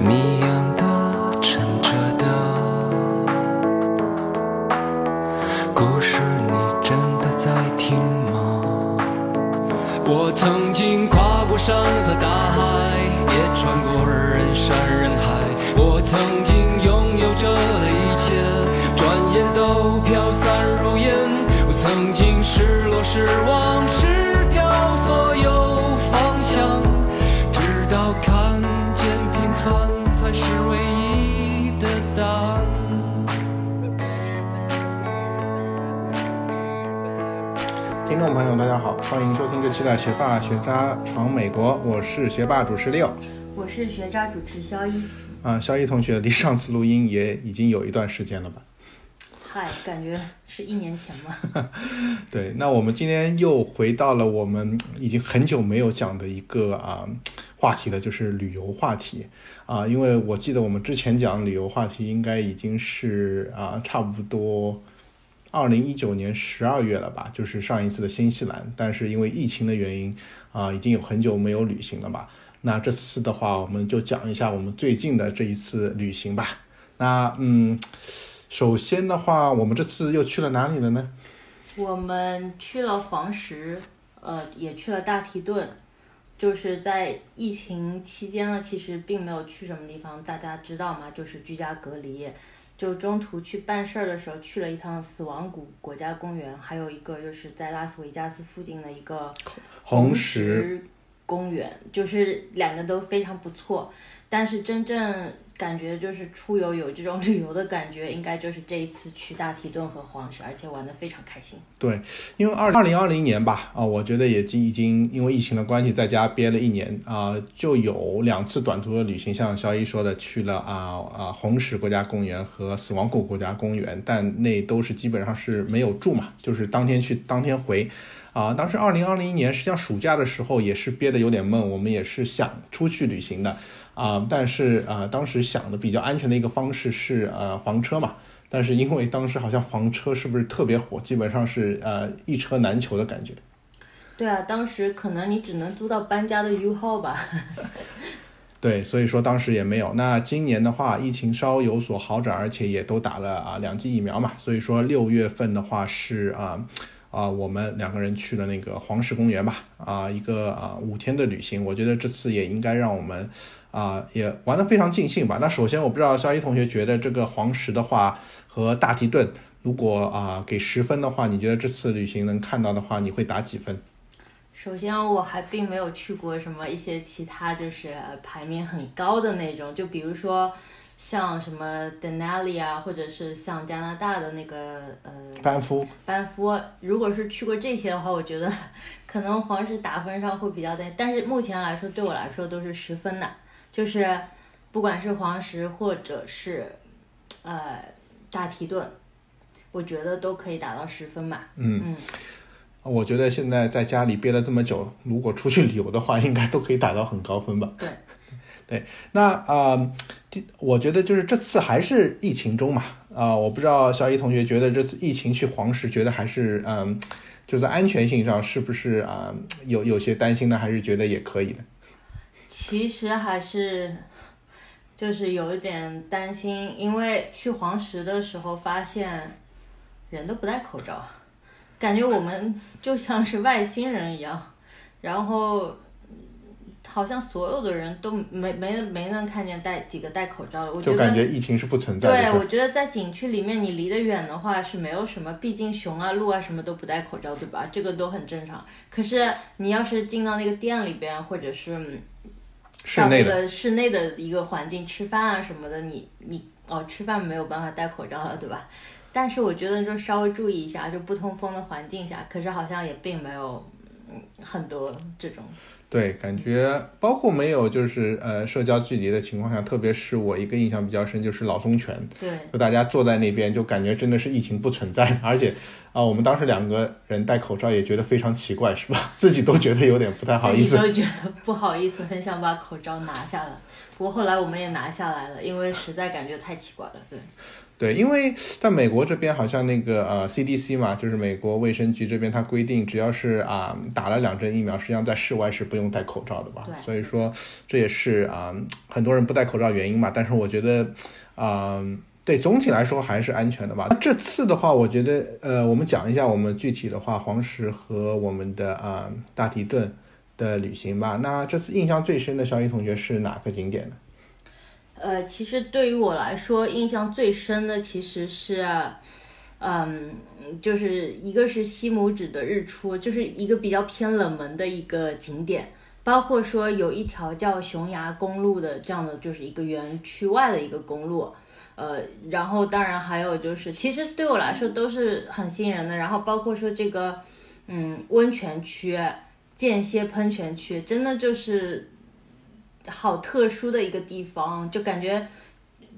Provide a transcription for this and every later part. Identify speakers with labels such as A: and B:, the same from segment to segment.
A: 谜样大
B: 家好，欢迎收听这期的学霸学渣闯美国，我是学霸主持六。
C: 我是学渣主持肖一。
B: 啊，肖一同学离上次录音也已经有一段时间了吧？
C: 嗨，感觉是一年前吧。
B: 对，那我们今天又回到了我们 已经很久没有讲的一个啊话题了，就是旅游话题啊。因为我记得我们之前讲旅游话题，应该已经是啊差不多二零一九年十二月了吧，就是上一次的新西兰。但是因为疫情的原因啊，已经有很久没有旅行了吧。那这次的话，我们就讲一下我们最近的这一次旅行吧。那嗯，首先的话，我们这次又去了哪里了呢？
C: 我们去了黄石，呃，也去了大提顿。就是在疫情期间呢，其实并没有去什么地方，大家知道吗？就是居家隔离。就中途去办事儿的时候，去了一趟死亡谷国家公园，还有一个就是在拉斯维加斯附近的一个
B: 红
C: 石
B: 石
C: 公园，就是两个都非常不错。但是真正感觉就是出游有这种旅游的感觉，应该就是这一次去大提顿和黄石，而且玩得非常开心。
B: 对，因为二二零二零年吧，啊，我觉得也已经因为疫情的关系，在家憋了一年啊、就有两次短途的旅行，像肖一说的，去了啊啊红石国家公园和死亡谷国家公园，但那都是基本上是没有住嘛，就是当天去当天回。啊，当时二零二零年实际上暑假的时候也是憋得有点闷，我们也是想出去旅行的啊，但是啊，当时想的比较安全的一个方式是呃房车嘛，但是因为当时好像房车是不是特别火，基本上是呃一车难求的感觉。
C: 对啊，当时可能你只能租到搬家的 U 号吧。
B: 对，所以说当时也没有。那今年的话，疫情稍有所好转，而且也都打了啊两剂疫苗嘛，所以说六月份的话是啊啊我们两个人去了那个黄石公园吧，啊一个啊五天的旅行，我觉得这次也应该让我们啊也玩得非常尽兴吧。那首先我不知道肖一同学觉得这个黄石的话和大提顿，如果啊给十分的话，你觉得这次旅行能看到的话，你会打几分？
C: 首先，我还并没有去过什么一些其他就是呃排名很高的那种，就比如说像什么 Denali 啊，或者是像加拿大的那个呃
B: 班夫
C: 班夫。如果是去过这些的话，我觉得 可能黄石打分上会比较低，但是目前来说对我来说都是十分的，就是不管是黄石或者是呃大提顿，我觉得都可以打到十分吧。
B: 嗯
C: 嗯
B: 我觉得现在在家里憋了这么久，如果出去旅游的话，应该都可以打到很高分吧。
C: 对，
B: 对，那啊、呃我觉得就是这次还是疫情中嘛，啊、我不知道小一同学觉得这次疫情去黄石，觉得还是嗯、就在安全性上是不是啊、有有些担心呢？还是觉得也可以的？
C: 其实还是就是有一点担心，因为去黄石的时候发现人都不戴口罩，感觉我们就像是外星人一样，然后好像所有的人都没没没能看见戴几个戴口罩的，我觉得
B: 就感觉疫情是不存在的，
C: 对，我觉得在景区里面，你离得远的话是没有什么，毕竟熊啊、鹿啊什么都不戴口罩，对吧？这个都很正常。可是你要是进到那个店里边，或者是
B: 室内的。
C: 个室内的一个环境吃饭啊什么的，你你哦吃饭没有办法戴口罩了，对吧？但是我觉得就稍微注意一下，就不通风的环境下，可是好像也并没有嗯很多这种
B: 对，感觉包括没有就是呃社交距离的情况下，特别是我一个印象比较深，就是老松泉，
C: 对
B: 就大家坐在那边，就感觉真的是疫情不存在，而且啊、我们当时两个人戴口罩也觉得非常奇怪，是吧？自己都觉得有点不太好意思。
C: 自己都觉得不好意思，很想把口罩拿下来。不过后来我们也拿下来了，因为实在感觉太奇怪了。对，
B: 对，因为在美国这边，好像那个呃 CDC 嘛，就是美国卫生局这边，它规定只要是啊打了两针疫苗，实际上在室外是不用戴口罩的吧？
C: 对
B: 所以说这也是啊很多人不戴口罩原因嘛。但是我觉得啊。对，总体来说还是安全的吧。这次的话，我觉得，呃，我们讲一下我们具体的话，黄石和我们的啊、大提顿的旅行吧。那这次印象最深的小雨同学是哪个景点呢？
C: 呃，其实对于我来说，印象最深的其实是，嗯，就是一个是西拇指的日出，就是一个比较偏冷门的一个景点，包括说有一条叫熊崖公路的这样的，就是一个园区外的一个公路。呃，然后当然还有就是，其实对我来说都是很吸引人的。然后包括说这个，嗯，温泉区、间歇喷泉区，真的就是好特殊的一个地方，就感觉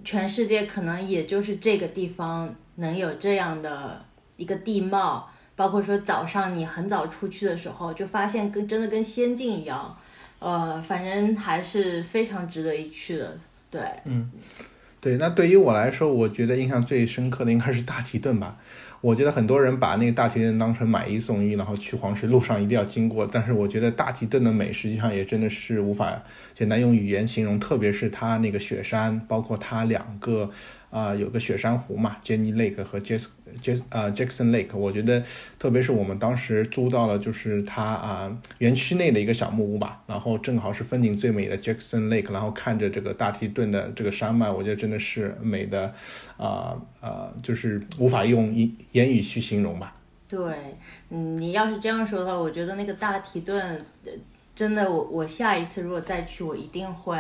C: 全世界可能也就是这个地方能有这样的一个地貌。包括说早上你很早出去的时候，就发现跟真的跟仙境一样，呃，反正还是非常值得一去的。对，嗯
B: 对，那对于我来说，我觉得印象最深刻的应该是大提顿吧。我觉得很多人把那个大集镇当成买一送一，然后去黄石路上一定要经过。但是我觉得大集镇的美实际上也真的是无法简单用语言形容，特别是它那个雪山，包括它两个啊、有个雪山湖嘛，Jenny Lake 和 Jas Jas 啊 Jackson Lake。我觉得特别是我们当时租到了就是它啊、园区内的一个小木屋吧，然后正好是风景最美的 Jackson Lake，然后看着这个大提顿的这个山脉，我觉得真的是美的啊啊、就是无法用言言语去形容吧。
C: 对，嗯，你要是这样说的话，我觉得那个大提顿，真的，我我下一次如果再去，我一定会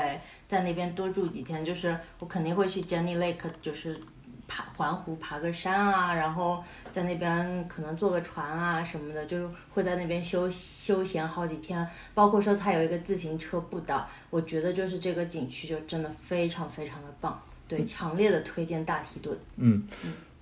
C: 在那边多住几天。就是我肯定会去 Jenny Lake，就是爬环湖爬个山啊，然后在那边可能坐个船啊什么的，就是会在那边休休闲好几天。包括说它有一个自行车步道，我觉得就是这个景区就真的非常非常的棒。对，强烈的推荐大提顿。
B: 嗯，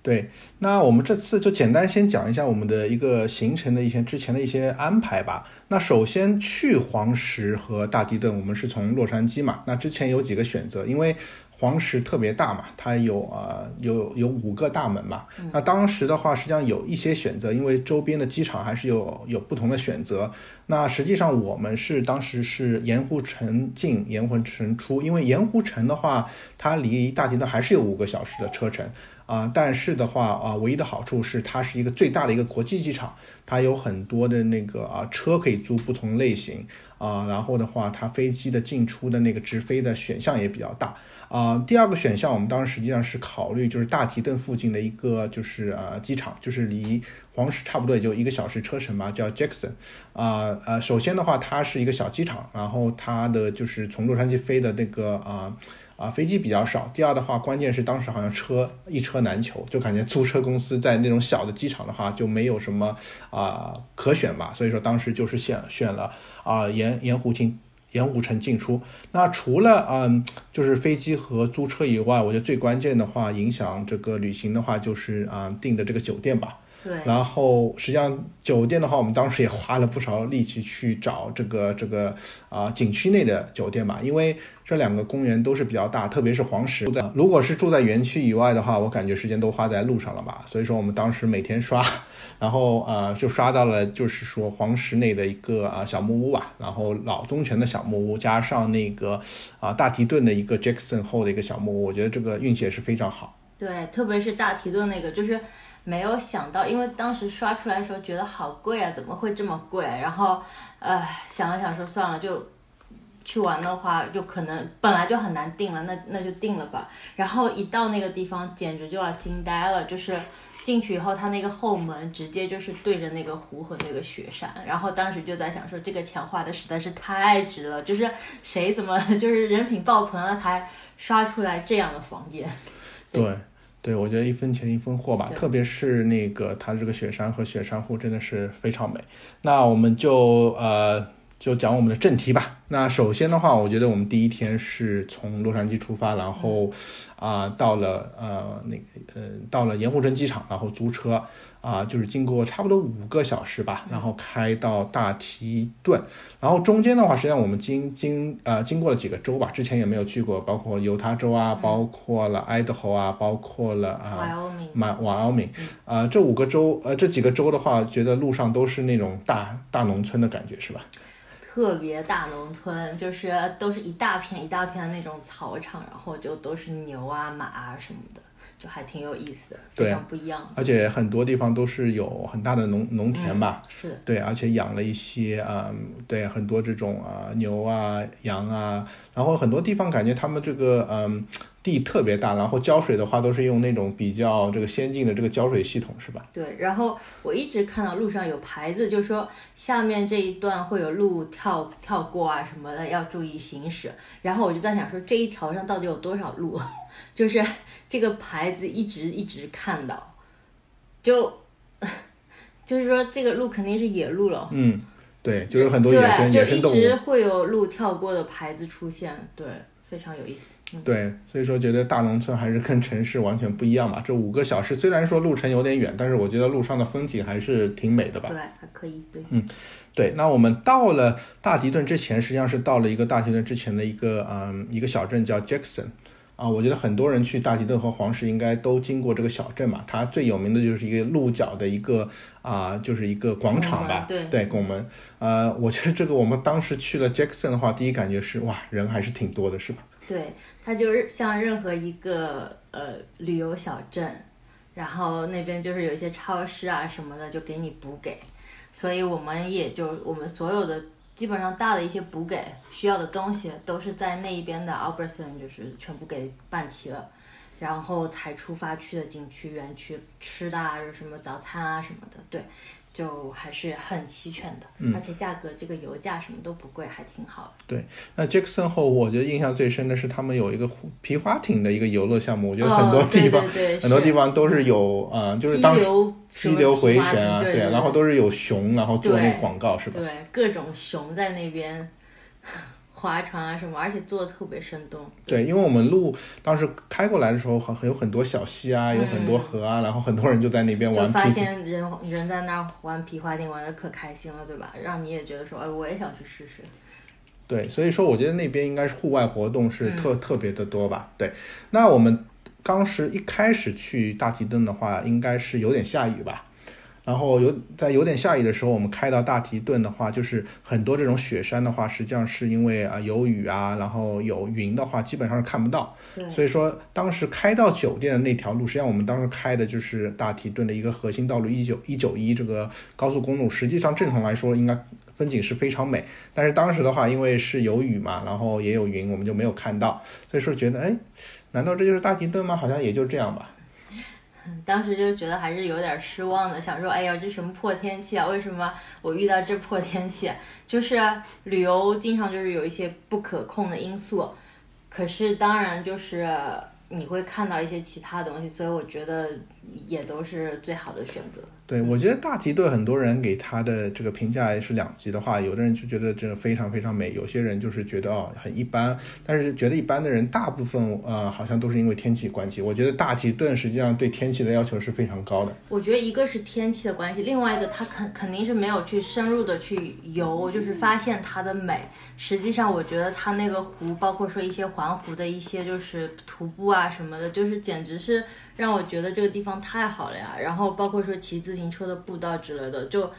B: 对，那我们这次就简单先讲一下我们的一个行程的一些之前的一些安排吧。那首先去黄石和大地顿，我们是从洛杉矶嘛。那之前有几个选择，因为黄石特别大嘛，它有呃有有五个大门嘛。那当时的话，实际上有一些选择，因为周边的机场还是有有不同的选择。那实际上我们是当时是盐湖城进，盐湖城出，因为盐湖城的话，它离大地顿还是有五个小时的车程。啊、但是的话啊、唯一的好处是它是一个最大的一个国际机场，它有很多的那个啊、车可以租不同类型啊、然后的话，它飞机的进出的那个直飞的选项也比较大啊、第二个选项，我们当时实际上是考虑就是大提顿附近的一个就是呃机场，就是离黄石差不多也就一个小时车程吧，叫 Jackson 啊呃首先的话，它是一个小机场，然后它的就是从洛杉矶飞的那个啊。啊，飞机比较少。第二的话，关键是当时好像车一车难求，就感觉租车公司在那种小的机场的话就没有什么啊、可选吧。所以说当时就是选选了啊盐盐湖进盐湖城进出。那除了嗯就是飞机和租车以外，我觉得最关键的话影响这个旅行的话就是啊、订的这个酒店吧。
C: 对，
B: 然后实际上酒店的话，我们当时也花了不少力气去找这个这个啊、景区内的酒店吧，因为这两个公园都是比较大，特别是黄石。住在如果是住在园区以外的话，我感觉时间都花在路上了吧。所以说我们当时每天刷，然后呃就刷到了就是说黄石内的一个啊、小木屋吧，然后老宗泉的小木屋，加上那个啊、大提顿的一个 Jackson 后的一个小木屋，我觉得这个运气也是非常好。
C: 对，特别是大提顿那个，就是没有想到，因为当时刷出来的时候觉得好贵啊，怎么会这么贵？然后，呃，想了想说算了，就去玩的话，就可能本来就很难定了，那那就定了吧。然后一到那个地方，简直就要惊呆了，就是。进去以后，它那个后门直接就是对着那个湖和那个雪山，然后当时就在想说，这个钱花的实在是太值了，就是谁怎么就是人品爆棚了才刷出来这样的房间？对
B: 对对，我觉得一分钱一分货吧，特别是那个它这个雪山和雪山湖真的是非常美。那我们就呃就讲我们的正题吧。那首先的话，我觉得我们第一天是从洛杉矶出发，然后啊、到了呃那个呃到了盐湖城机场，然后租车啊、就是经过差不多五个小时吧，然后开到大提顿，然后中间的话，实际上我们经经呃经过了几个州吧，之前也没有去过，包括犹他州啊，包括了爱达荷啊，包括了啊。马瓦奥明，啊，这五个州，呃，这几个州的话，觉得路上都是那种大大农村的感觉，是吧？
C: 特别大农村，就是都是一大片一大片的那种草场，然后就都是牛啊、马啊什么的，就还挺有意思的，
B: 对
C: 非常不一样。
B: 而且很多地方都是有很大的农农田吧，
C: 是的，
B: 对，而且养了一些啊、嗯对，很多这种啊、牛啊、羊啊，然后很多地方感觉他们这个嗯地特别大，然后浇水的话都是用那种比较这个先进的这个浇水系统，是吧？
C: 对。然后我一直看到路上有牌子，就说下面这一段会有路跳跳过啊什么的，要注意行驶。然后我就在想说，这一条上到底有多少路？就是这个牌子一直一直看到，就就是说这个路肯定是野路了。
B: 嗯，对，就有很多野生
C: 对，
B: 野生动
C: 就一直。会有路跳过的牌子出现，对，非常有意思。嗯，
B: 对，所以说觉得大农村还是跟城市完全不一样吧。这五个小时虽然说路程有点远，但是我觉得路上的风景还是挺美的吧。
C: 对，还可以，对，嗯
B: 对，那我们到了大提顿之前，实际上是到了一个大提顿之前的一个嗯一个小镇叫 Jackson。啊，我觉得很多人去大吉顿和黄石应该都经过这个小镇嘛。它最有名的就是一个鹿角的一个啊、就是一个广场吧，
C: 对
B: 对，拱门。呃，我觉得这个我们当时去了 Jackson 的话，第一感觉是哇，人还是挺多的，是吧？
C: 对，它就是像任何一个呃旅游小镇，然后那边就是有一些超市啊什么的，就给你补给，所以我们也就我们所有的基本上大的一些补给需要的东西，都是在那一边的 Albertson 就是全部给办齐了。然后才出发去的景区园区吃的啊，有什么早餐啊什么的，对，就还是很齐全的，
B: 嗯。
C: 而且价格这个油价什么都不贵，还挺好的。对。
B: 那 Jackson 后，我觉得印象最深的是他们有一个皮划艇的一个游乐项目，我觉得很多地方、很多地方都是有啊、呃就是当激流回旋啊，
C: 对对，
B: 然后都是有熊，然后做那个广告是吧？
C: 对各种熊在那边划船啊什么，而且做的特别生动。
B: 对，因为我们路当时开过来的时候，很有很多小溪啊，有很多河啊，然后很多人就在那边玩皮。
C: 发现人人在那儿玩皮划艇玩的可开心了，对吧？让你也觉得说，哎，我也想去试试。
B: 对，所以说我觉得那边应该是户外活动是
C: 嗯
B: 特、特别的多吧。对，那我们当时一开始去大提顿的话，应该是有点下雨吧。然后有在有点下雨的时候，我们开到大提顿的话，就是很多这种雪山的话，实际上是因为啊有雨啊，然后有云的话，基本上是看不到。
C: 对，
B: 所以说当时开到酒店的那条路，实际上我们当时开的就是大提顿的一个核心道路一九一九一这个高速公路。实际上正常来说，应该风景是非常美，但是当时的话，因为是有雨嘛，然后也有云，我们就没有看到。所以说觉得，哎，难道这就是大提顿吗？好像也就这样吧。
C: 当时就觉得还是有点失望的，想说，哎呀，这什么破天气啊？为什么我遇到这破天气？就是旅游经常就是有一些不可控的因素，可是当然就是你会看到一些其他东西，所以我觉得也都是最好的选择。
B: 对，我觉得大提顿很多人给他的这个评价是两极的话，有的人就觉得这非常非常美，有些人就是觉得哦很一般，但是觉得一般的人大部分呃好像都是因为天气关系。我觉得大提顿实际上对天气的要求是非常高的。
C: 我觉得一个是天气的关系，另外一个他肯肯定是没有去深入的去游，就是发现它的美。实际上，我觉得它那个湖，包括说一些环湖的一些就是徒步啊什么的，就是简直是让我觉得这个地方太好了呀。然后包括说骑自行车的步道之类的，就，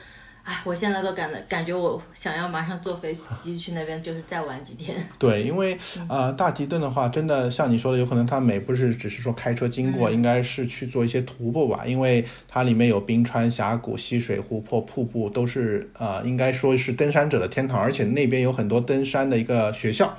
C: 哎，我现在都感感觉我想要马上坐飞机去那边，就是再玩几天。
B: 对，因为呃大吉顿的话，真的像你说的，有可能它美不是只是说开车经过，应该是去做一些徒步吧，因为它里面有冰川、峡谷、溪水、湖泊、瀑布，都是呃应该说是登山者的天堂，而且那边有很多登山的一个学校。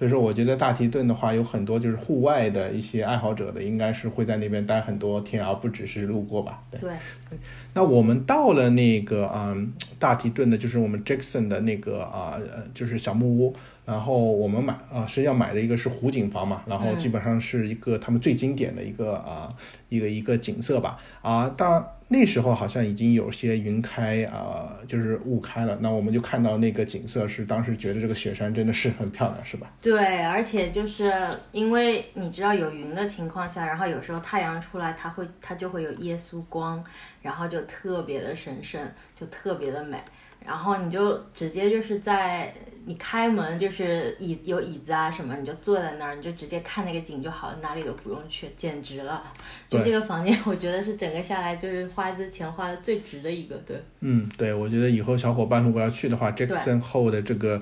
B: 所以说，我觉得大提顿的话，有很多就是户外的一些爱好者的，应该是会在那边待很多天，而不只是路过吧。对。
C: 对，
B: 那我们到了那个嗯大提顿的，就是我们 Jackson 的那个啊呃就是小木屋，然后我们买啊，实际上买的一个是湖景房嘛，然后基本上是一个他们最经典的一个啊一个一个景色吧啊，当那时候好像已经有些云开啊，就是雾开了，那我们就看到那个景色是当时觉得这个雪山真的是很漂亮，是吧？
C: 对，而且就是因为你知道有云的情况下，然后有时候太阳出来，它会它就会有耶稣光，然后就特别的神圣，就特别的美。然后你就直接就是在你开门就是椅有椅子啊什么，你就坐在那儿，你就直接看那个景就好了，哪里都不用去，简直了！就这个房间，我觉得是整个下来就是花这钱花的最值的一个，对。
B: 嗯，对，我觉得以后小伙伴如果要去的话，Jackson Hole 的这个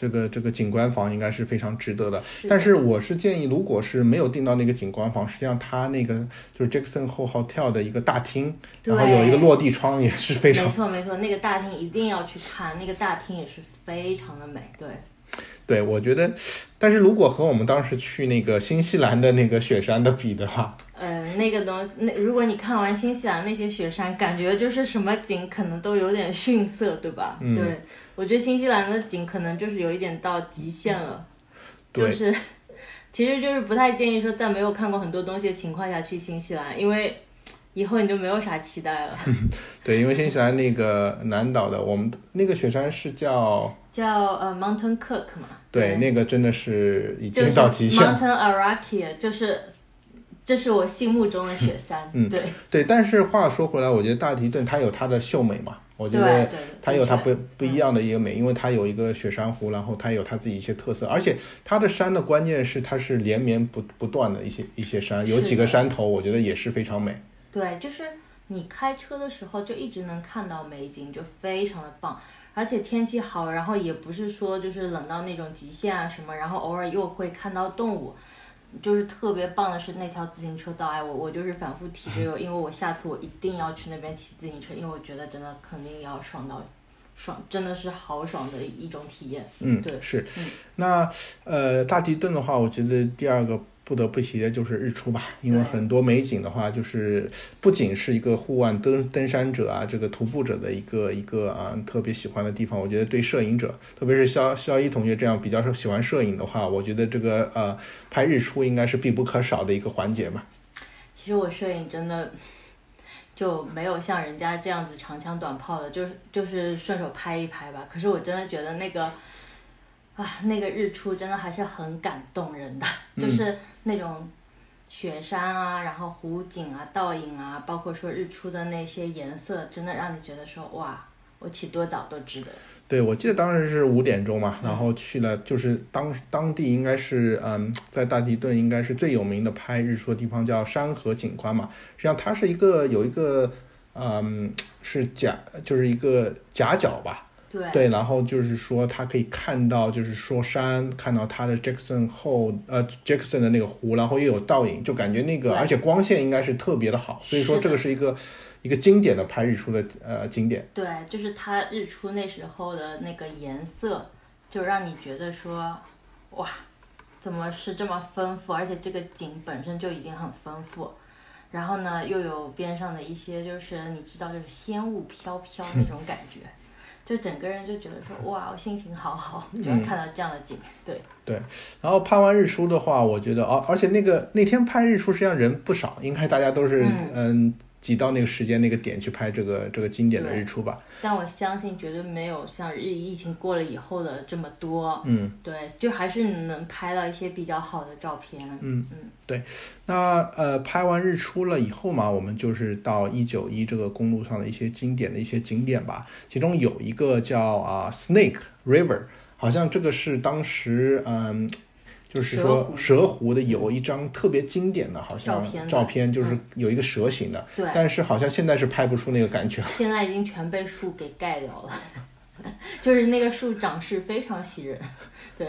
B: 这个这个景观房应该是非常值得的。但是我是建议，如果是没有订到那个景观房，实际上它那个就是 Jackson Hole Hotel 的一个大厅，然后有一个落地窗也是非常。
C: 没错没错，那个大厅一定要去看，那个大厅也是非常的美，对。
B: 对，我觉得，但是如果和我们当时去那个新西兰的那个雪山的比的话，
C: 呃，那个东那如果你看完新西兰那些雪山，感觉就是什么景可能都有点逊色，对吧？
B: 嗯。
C: 对，我觉得新西兰的景可能就是有一点到极限了，
B: 就
C: 是，其实就是不太建议说在没有看过很多东西的情况下去新西兰，因为。以后你就没有啥期待了。
B: 对，因为新西兰那个南岛的，我们那个雪山是叫
C: 叫呃 Mountain Cook 嘛。
B: 对，那个真的是已经到极限。
C: Mountain Araki 就是，这是我心目中的雪山。
B: 嗯，
C: 对
B: 对。但是话说回来，我觉得大提顿它有它的秀美嘛，我觉得它有它不不一样的一个美，因为它有一个雪山湖，然后它有它自己一些特色，而且它的山的关键是它是连绵不不断的一些一些山，有几个山头，我觉得也是非常美。
C: 对，就是你开车的时候就一直能看到美景，就非常的棒。而且天气好，然后也不是说就是冷到那种极限啊什么，然后偶尔又会看到动物，就是特别棒的是那条自行车道。哎，我我就是反复提这个，因为我下次我一定要去那边骑自行车，因为我觉得真的肯定要爽到爽，真的是豪爽的一种体验。
B: 嗯，
C: 对，
B: 是。那呃，大地顿的话，我觉得第二个。不得不提的就是日出吧，因为很多美景的话，就是不仅是一个户外登登山者啊，这个徒步者的一个一个啊特别喜欢的地方。我觉得对摄影者，特别是肖肖一同学这样比较喜欢摄影的话，我觉得这个呃拍日出应该是必不可少的一个环节嘛。
C: 其实我摄影真的就没有像人家这样子长枪短炮的，就是就是顺手拍一拍吧。可是我真的觉得那个。啊，那个日出真的还是很感动人的，就是那种雪山啊，然后湖景啊、倒影啊，包括说日出的那些颜色，真的让你觉得说哇，我起多早都值得。
B: 对，我记得当时是五点钟嘛，然后去了，就是当当地应该是嗯，在大提顿应该是最有名的拍日出的地方，叫山河景观嘛。实际上它是一个有一个嗯，是夹，就是一个夹角吧。
C: 对，
B: 然后就是说，他可以看到，就是说山，看到他的 Jackson 后，呃，Jackson 的那个湖，然后又有倒影，就感觉那个，而且光线应该是特别的好，所以说这个是一个一个经典的拍日出的呃景点。
C: 对，就是它日出那时候的那个颜色，就让你觉得说，哇，怎么是这么丰富，而且这个景本身就已经很丰富，然后呢，又有边上的一些，就是你知道，就是仙雾飘飘那种感觉。就整个人就觉得说 哇，我心情好好，就看到这样的景，对
B: 对。然后拍完日出的话，我觉得哦，而且那个那天拍日出实际上人不少，应该大家都是嗯。挤到那个时间那个点去拍这个这个经典的日出吧，
C: 但我相信绝对没有像日疫情过了以后的这么多。
B: 嗯，
C: 对，就还是能拍到一些比较好的照片。
B: 嗯嗯，对。那呃，拍完日出了以后嘛，我们就是到一九一这个公路上的一些经典的一些景点吧。其中有一个叫啊 Snake River，好像这个是当时嗯。就是说，蛇湖的有一张特别经典的，好像照片，就是有一个蛇形的，
C: 对，
B: 但是好像现在是拍不出那个感觉了。
C: 现在已经全被树给盖掉了，就是那个树长势非常喜人，对。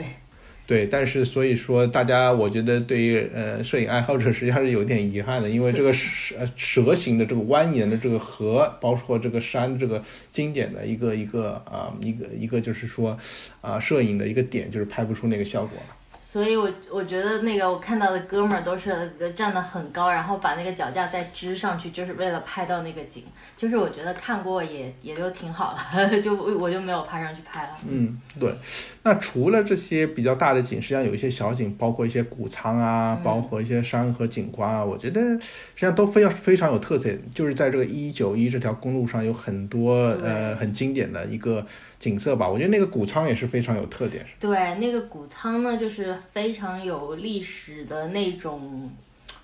B: 对，但是所以说，大家我觉得对于呃摄影爱好者实际上是有点遗憾的，因为这个蛇蛇形的这个蜿蜒的这个河，包括这个山，这个经典的一个一个啊一个一个就是说啊摄影的一个点，就是拍不出那个效果了。
C: 所以我我觉得那个我看到的哥们儿都是呃站得很高，然后把那个脚架再支上去，就是为了拍到那个景。就是我觉得看过也也就挺好了，就我我就没有爬上去拍了。
B: 嗯，对。那除了这些比较大的景，实际上有一些小景，包括一些谷仓啊，包括一些山河景观啊，我觉得实际上都非常非常有特色。就是在这个一九一这条公路上，有很多呃很经典的一个景色吧。我觉得那个谷仓也是非常有特点。
C: 对，那个谷仓呢，就是非常有历史的那种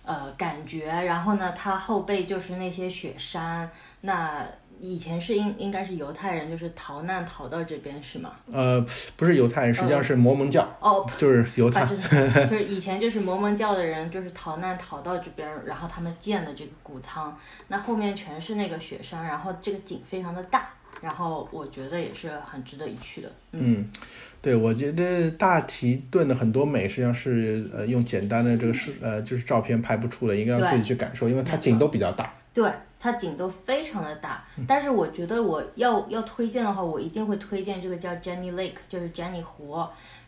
C: 呃感觉。然后呢，它后背就是那些雪山。那以前是应应该是犹太人，就是逃难逃到这边是吗？
B: 呃，不是犹太人，实际上是摩门教。
C: 哦，
B: 就是犹太，
C: 就是以前就是摩门教的人，就是逃难逃到这边，然后他们建的这个谷仓。那后面全是那个雪山，然后这个景非常的大，然后我觉得也是很值得一去的。
B: 嗯，对，我觉得大提顿的很多美实际上是呃用简单的这个是呃就是照片拍不出的，应该要自己去感受，因为它景都比较大。
C: 对。它景都非常的大，但是我觉得我要要推荐的话，我一定会推荐这个叫 Jenny Lake，就是 Jenny 湖，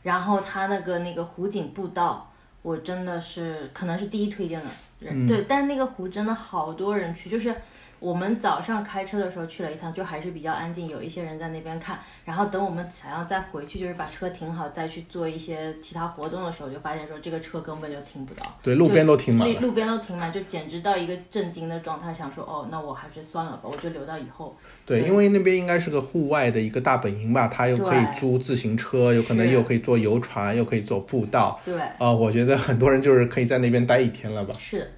C: 然后它那个那个湖景步道，我真的是可能是第一推荐的人，对，但是那个湖真的好多人去，就是。我们早上开车的时候去了一趟，就还是比较安静，有一些人在那边看。然后等我们想要再回去，就是把车停好，再去做一些其他活动的时候，就发现说这个车根本就停不到。
B: 对，路边都停满
C: 了。路边都停满，就简直到一个震惊的状态，想说哦，那我还是算了吧，我就留到以后。
B: 对，因为那边应该是个户外的一个大本营吧，它又可以租自行车，有可能又可以坐游船，又可以坐步道。
C: 对。
B: 啊，我觉得很多人就是可以在那边待一天了吧。
C: 是。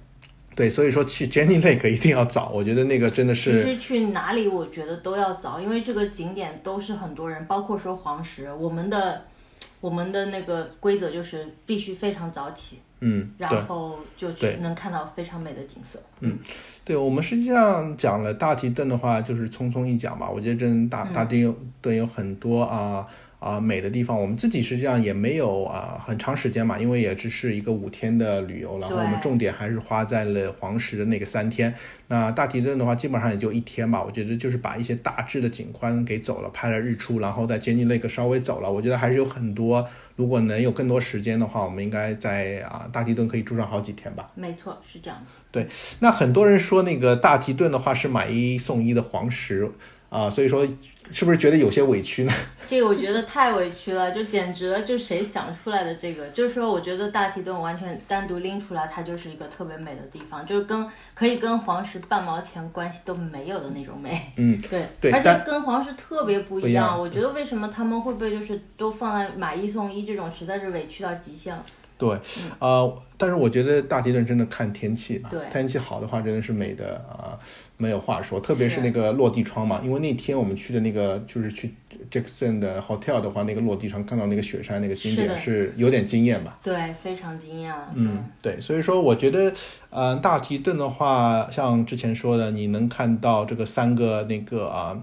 B: 对，所以说去 Jenny Lake 一定要早，我觉得那个真的是。
C: 其实去哪里我觉得都要早，因为这个景点都是很多人，包括说黄石，我们的我们的那个规则就是必须非常早起，
B: 嗯，
C: 然后就去能看到非常美的景色。
B: 嗯，对，我们实际上讲了大提顿的话，就是匆匆一讲吧。我觉得真大大提顿有很多啊。啊，美的地方，我们自己实际上也没有啊很长时间嘛，因为也只是一个五天的旅游，然后我们重点还是花在了黄石的那个三天。那大提顿的话，基本上也就一天吧，我觉得就是把一些大致的景观给走了，拍了日出，然后在坚尼那个稍微走了。我觉得还是有很多，如果能有更多时间的话，我们应该在啊大提顿可以住上好几天吧。
C: 没错，是这样。
B: 对，那很多人说那个大提顿的话是买一送一的黄石。啊，所以说是不是觉得有些委屈呢？
C: 这个我觉得太委屈了，就简直了，就谁想出来的这个？就是说，我觉得大提顿完全单独拎出来，它就是一个特别美的地方，就是跟可以跟黄石半毛钱关系都没有的那种美。
B: 嗯，
C: 对，
B: 对，
C: 而且跟黄石特别不
B: 一
C: 样。我觉得为什么他们会不会就是都放在买一送一这种，实在是委屈到极限了。
B: 对，呃，但是我觉得大提顿真的看天气吧，
C: 对，
B: 天气好的话真的是美的啊，没有话说。特别是那个落地窗嘛，因为那天我们去的那个就是去 Jackson 的 hotel 的话，那个落地窗看到那个雪山那个景点是有点惊艳吧？
C: 对，非常惊艳。
B: 嗯，对，所以说我觉得，呃，大提顿的话，像之前说的，你能看到这个三个那个啊。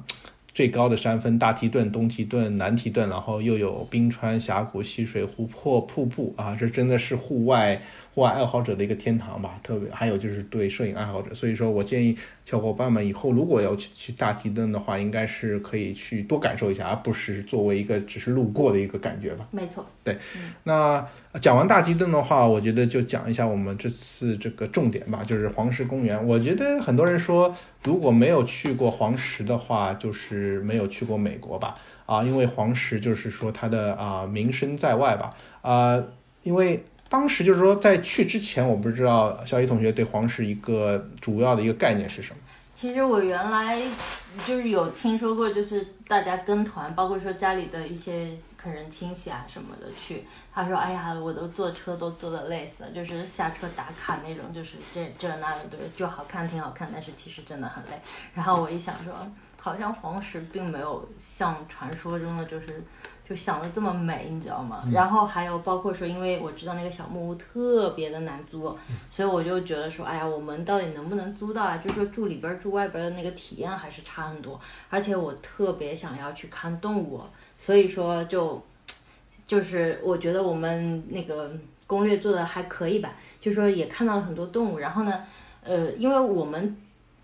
B: 最高的山峰大提顿、东提顿、南提顿，然后又有冰川、峡谷、溪水、湖泊、瀑布啊，这真的是户外。户外爱好者的一个天堂吧，特别还有就是对摄影爱好者，所以说我建议小伙伴们以后如果要去去大提顿的话，应该是可以去多感受一下，而不是作为一个只是路过的一个感觉吧。
C: 没错，
B: 对。那讲完大提顿的话，我觉得就讲一下我们这次这个重点吧，就是黄石公园。我觉得很多人说，如果没有去过黄石的话，就是没有去过美国吧？啊，因为黄石就是说它的啊名声在外吧？啊，因为。当时就是说，在去之前，我不知道小一同学对黄石一个主要的一个概念是什么。
C: 其实我原来就是有听说过，就是大家跟团，包括说家里的一些客人亲戚啊什么的去，他说：“哎呀，我都坐车都坐的累死了，就是下车打卡那种，就是这这那的，对，就好看挺好看，但是其实真的很累。”然后我一想说，好像黄石并没有像传说中的就是。就想的这么美，你知道吗？然后还有包括说，因为我知道那个小木屋特别的难租，所以我就觉得说，哎呀，我们到底能不能租到啊？就说住里边住外边的那个体验还是差很多。而且我特别想要去看动物，所以说就就是我觉得我们那个攻略做的还可以吧，就说也看到了很多动物。然后呢，呃，因为我们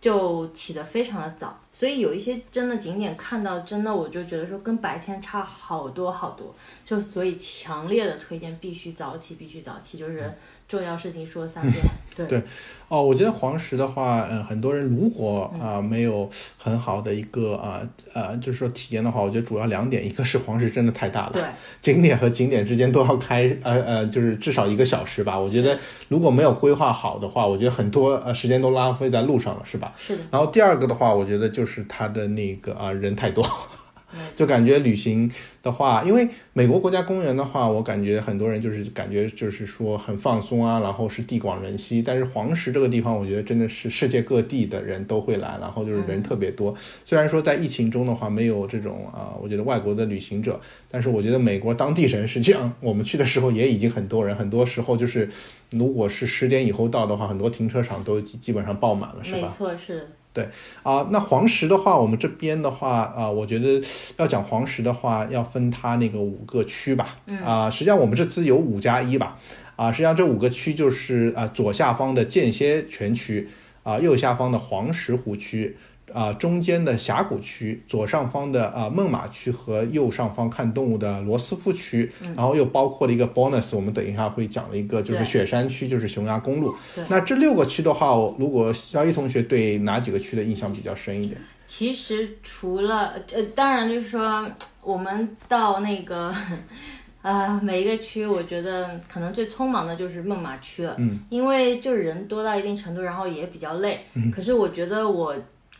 C: 就起得非常的早。所以有一些真的景点看到真的我就觉得说跟白天差好多好多，就所以强烈的推荐必须早起，必须早起，就是重要事情说三遍。对。
B: 对。哦，我觉得黄石的话，嗯，很多人如果啊、没有很好的一个啊呃就是说体验的话，我觉得主要两点，一个是黄石真的太大了，
C: 对。
B: 景点和景点之间都要开呃呃，就是至少一个小时吧。我觉得如果没有规划好的话，我觉得很多呃时间都浪费在路上了，是吧？
C: 是的，
B: 然后第二个的话，我觉得就是它的那个啊、人太多，就感觉旅行的话，因为美国国家公园的话，我感觉很多人就是感觉就是说很放松啊，然后是地广人稀。但是黄石这个地方，我觉得真的是世界各地的人都会来，然后就是人特别多。虽然说在疫情中的话没有这种啊、我觉得外国的旅行者，但是我觉得美国当地人实际上我们去的时候也已经很多人，很多时候就是如果是十点以后到的话，很多停车场都基基本上爆满了，是吧？
C: 没错，是的。
B: 啊，那黄石的话，我们这边的话啊，我觉得要讲黄石的话，要分它那个五个区吧。啊，实际上我们这次有五加一吧。啊，实际上这五个区就是啊，左下方的间歇泉区，啊，右下方的黄石湖区，啊，中间的峡谷区，左上方的啊孟马区和右上方看动物的罗斯福区，然后又包括了一个 bonus，我们等一下会讲的一个就是雪山区，就是匈牙公路。那这六个区的话，如果肖一同学对哪几个区的印象比较深一点？
C: 其实除了呃，当然就是说，我们到那个。啊、每一个区，我觉得可能最匆忙的就是孟马区了，
B: 嗯，
C: 因为就是人多到一定程度，然后也比较累。可是我觉得我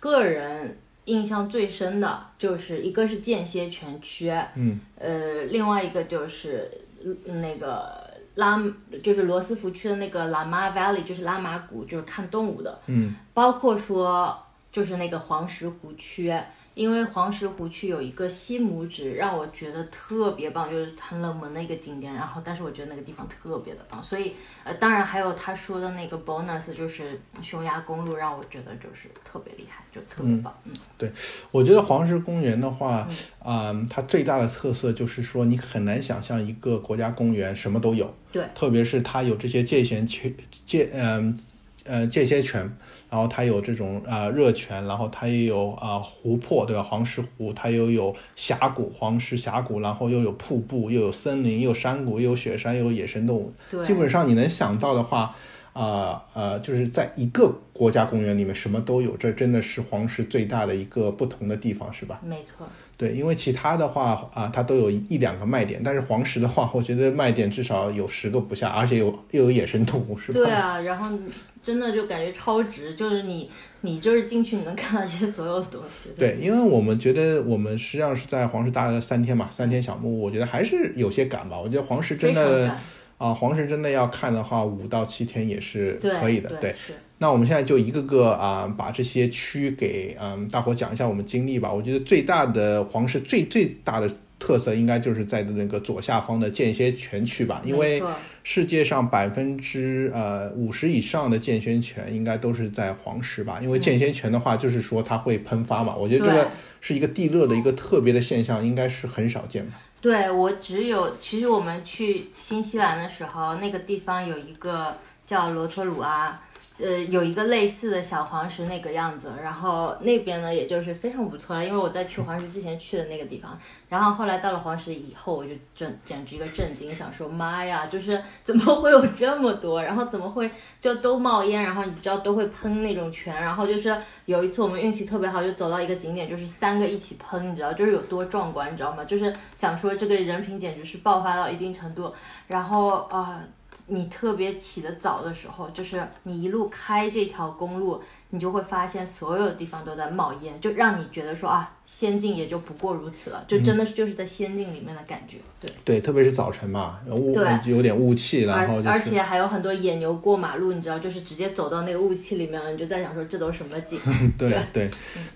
C: 个人印象最深的就是一个是间歇泉区，
B: 嗯，
C: 呃，另外一个就是呃那个拉，就是罗斯福区的那个拉玛 Valley，就是拉玛谷，就是看动物的，
B: 嗯，
C: 包括说就是那个黄石湖区。因为黄石湖区有一个西拇指，让我觉得特别棒，就是很冷门的一个景点。然后，但是我觉得那个地方特别的棒，所以呃，当然还有他说的那个 bonus，就是匈牙公路，让我觉得就是特别厉害，就特别棒。嗯，对
B: 我觉得黄石公园的话，啊、它最大的特色就是说，你很难想象一个国家公园什么都有。
C: 对，
B: 特别是它有这些界限泉、界嗯呃界限泉，然后它有这种啊、热泉，然后它也有啊、湖泊，对吧？黄石湖，它又有峡谷，黄石峡谷，然后又有瀑布，又有森林，又有山谷，又有雪山，又有野生动物。基本上你能想到的话，啊呃就是在一个国家公园里面什么都有，这真的是黄石最大的一个不同的地方，是吧？
C: 没错，
B: 对，因为其他的话啊，它都有一一两个卖点，但是黄石的话，我觉得卖点至少有十个不下，而且有又有野生动物，是吧？
C: 对啊，然后真的就感觉超值，就是你你就是进去你能看到这些所有的东西。
B: 对，因为我们觉得我们实际上是在黄石待了三天嘛，三天小木屋，我觉得还是有些赶吧。我觉得黄石真的啊，黄石真的要看的话，五到七天也是可以的。
C: 对，是
B: 那我们现在就一个个啊，把这些区给嗯大伙讲一下我们经历吧。我觉得最大的黄石最最大的特色应该就是在那个左下方的间歇泉区吧，因为世界上百分之呃五十以上的间歇泉应该都是在黄石吧，因为间歇泉的话就是说它会喷发嘛，我觉得这个是一个地热的一个特别的现象，应该是很少见吧。
C: 对我只有，其实我们去新西兰的时候，那个地方有一个叫罗托鲁阿，呃，有一个类似的小黄石那个样子，然后那边呢，也就是非常不错了，因为我在去黄石之前去的那个地方，然后后来到了黄石以后，我就震简直一个震惊，想说妈呀，就是怎么会有这么多，然后怎么会就都冒烟，然后你知道都会喷那种泉，然后就是有一次我们运气特别好，就走到一个景点，就是三个一起喷，你知道就是有多壮观，你知道吗？就是想说这个人品简直是爆发到一定程度，然后啊。你特别起得早的时候，就是你一路开这条公路，你就会发现所有地方都在冒烟，就让你觉得说啊，仙境也就不过如此了，就真的是就是在仙境里面的感觉。对，
B: 对，特别是早晨嘛，雾
C: 对
B: 有点雾气，然后
C: 而而
B: 就是
C: 且还有很多野牛过马路，你知道，就是直接走到那个雾气里面了，你就在想说这都什么景？
B: 对对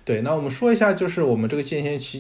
B: 对，那我们说一下，就是我们这个间歇区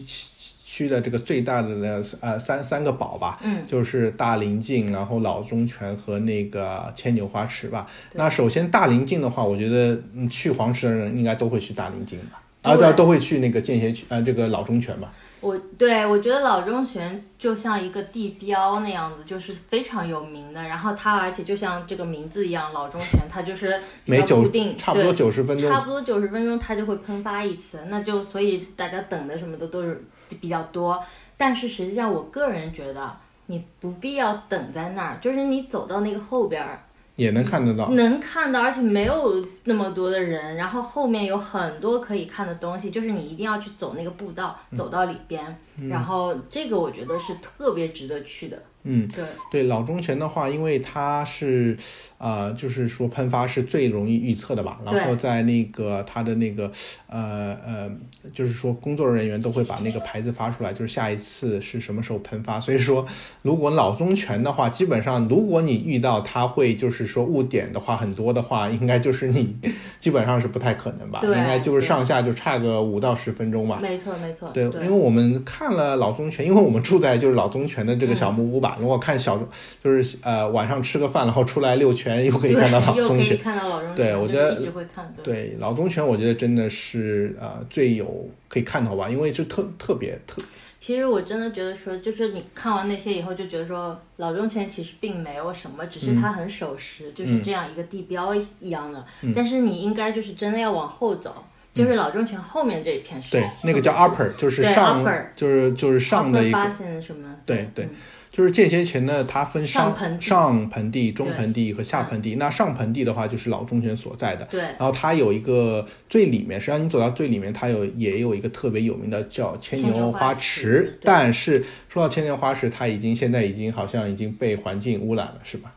B: 区的这个最大的呢，呃，三三个堡吧，
C: 嗯，
B: 就是大林径，然后老中泉和那个牵牛花池吧。那首先大林径的话，我觉得嗯去黄石的人应该都会去大林径吧。啊，
C: 对
B: 都会去那个间歇区，呃，这个老中泉吧。
C: 我对我觉得老中泉就像一个地标那样子，就是非常有名的。然后它而且就像这个名字一样，老中泉它就是比较固定，
B: 差不多
C: 对
B: 九十分钟
C: 差不多九十分钟它就会喷发一次，那就所以大家等的什么的都是比较多。但是实际上，我个人觉得你不必要等在那儿，就是你走到那个后边儿，
B: 也能看得到。
C: 能看到，而且没有那么多的人，然后后面有很多可以看的东西，就是你一定要去走那个步道，
B: 嗯
C: 走到里边，然后这个我觉得是特别值得去的。
B: 嗯，
C: 对，
B: 对老中泉的话，因为它是，呃，就是说喷发是最容易预测的吧。然后在那个它的那个，呃呃，就是说工作人员都会把那个牌子发出来，就是下一次是什么时候喷发。所以说，如果老中泉的话，基本上如果你遇到它会就是说误点的话很多的话，应该就是你基本上是不太可能吧？应该就是上下就差个五到十分钟吧。
C: 没错没错，
B: 对，因为我们看了老中泉，因为我们住在就是老中泉的这个小木屋吧。如果看小，就是呃晚上吃个饭，然后出来遛圈，又可以看到老
C: 又可以。看到老中泉，
B: 对我觉得
C: 就是一直会看对。
B: 对老中泉，我觉得真的是呃最有可以看到吧，因为就特特别特
C: 其实我真的觉得说，就是你看完那些以后，就觉得说老中泉其实并没有什么，只是它很守时，就是这样一个地标一样的。但是你应该就是真的要往后走，就是老中泉后面这一片是
B: 对那个叫 upper，就是上就是就是上的一个
C: basin 什么？
B: 对对
C: 嗯
B: 就是间歇泉呢，它分上
C: 上盆地
B: 中盆地和下盆地。那上盆地的话，就是老中泉所在的。
C: 对
B: 然后它有一个最里面，实际上你走到最里面，它有也有一个特别有名的叫牵
C: 牵牛花
B: 池但是说到牵牛花池，它已经现在已经好像已经被环境污染了，是吧？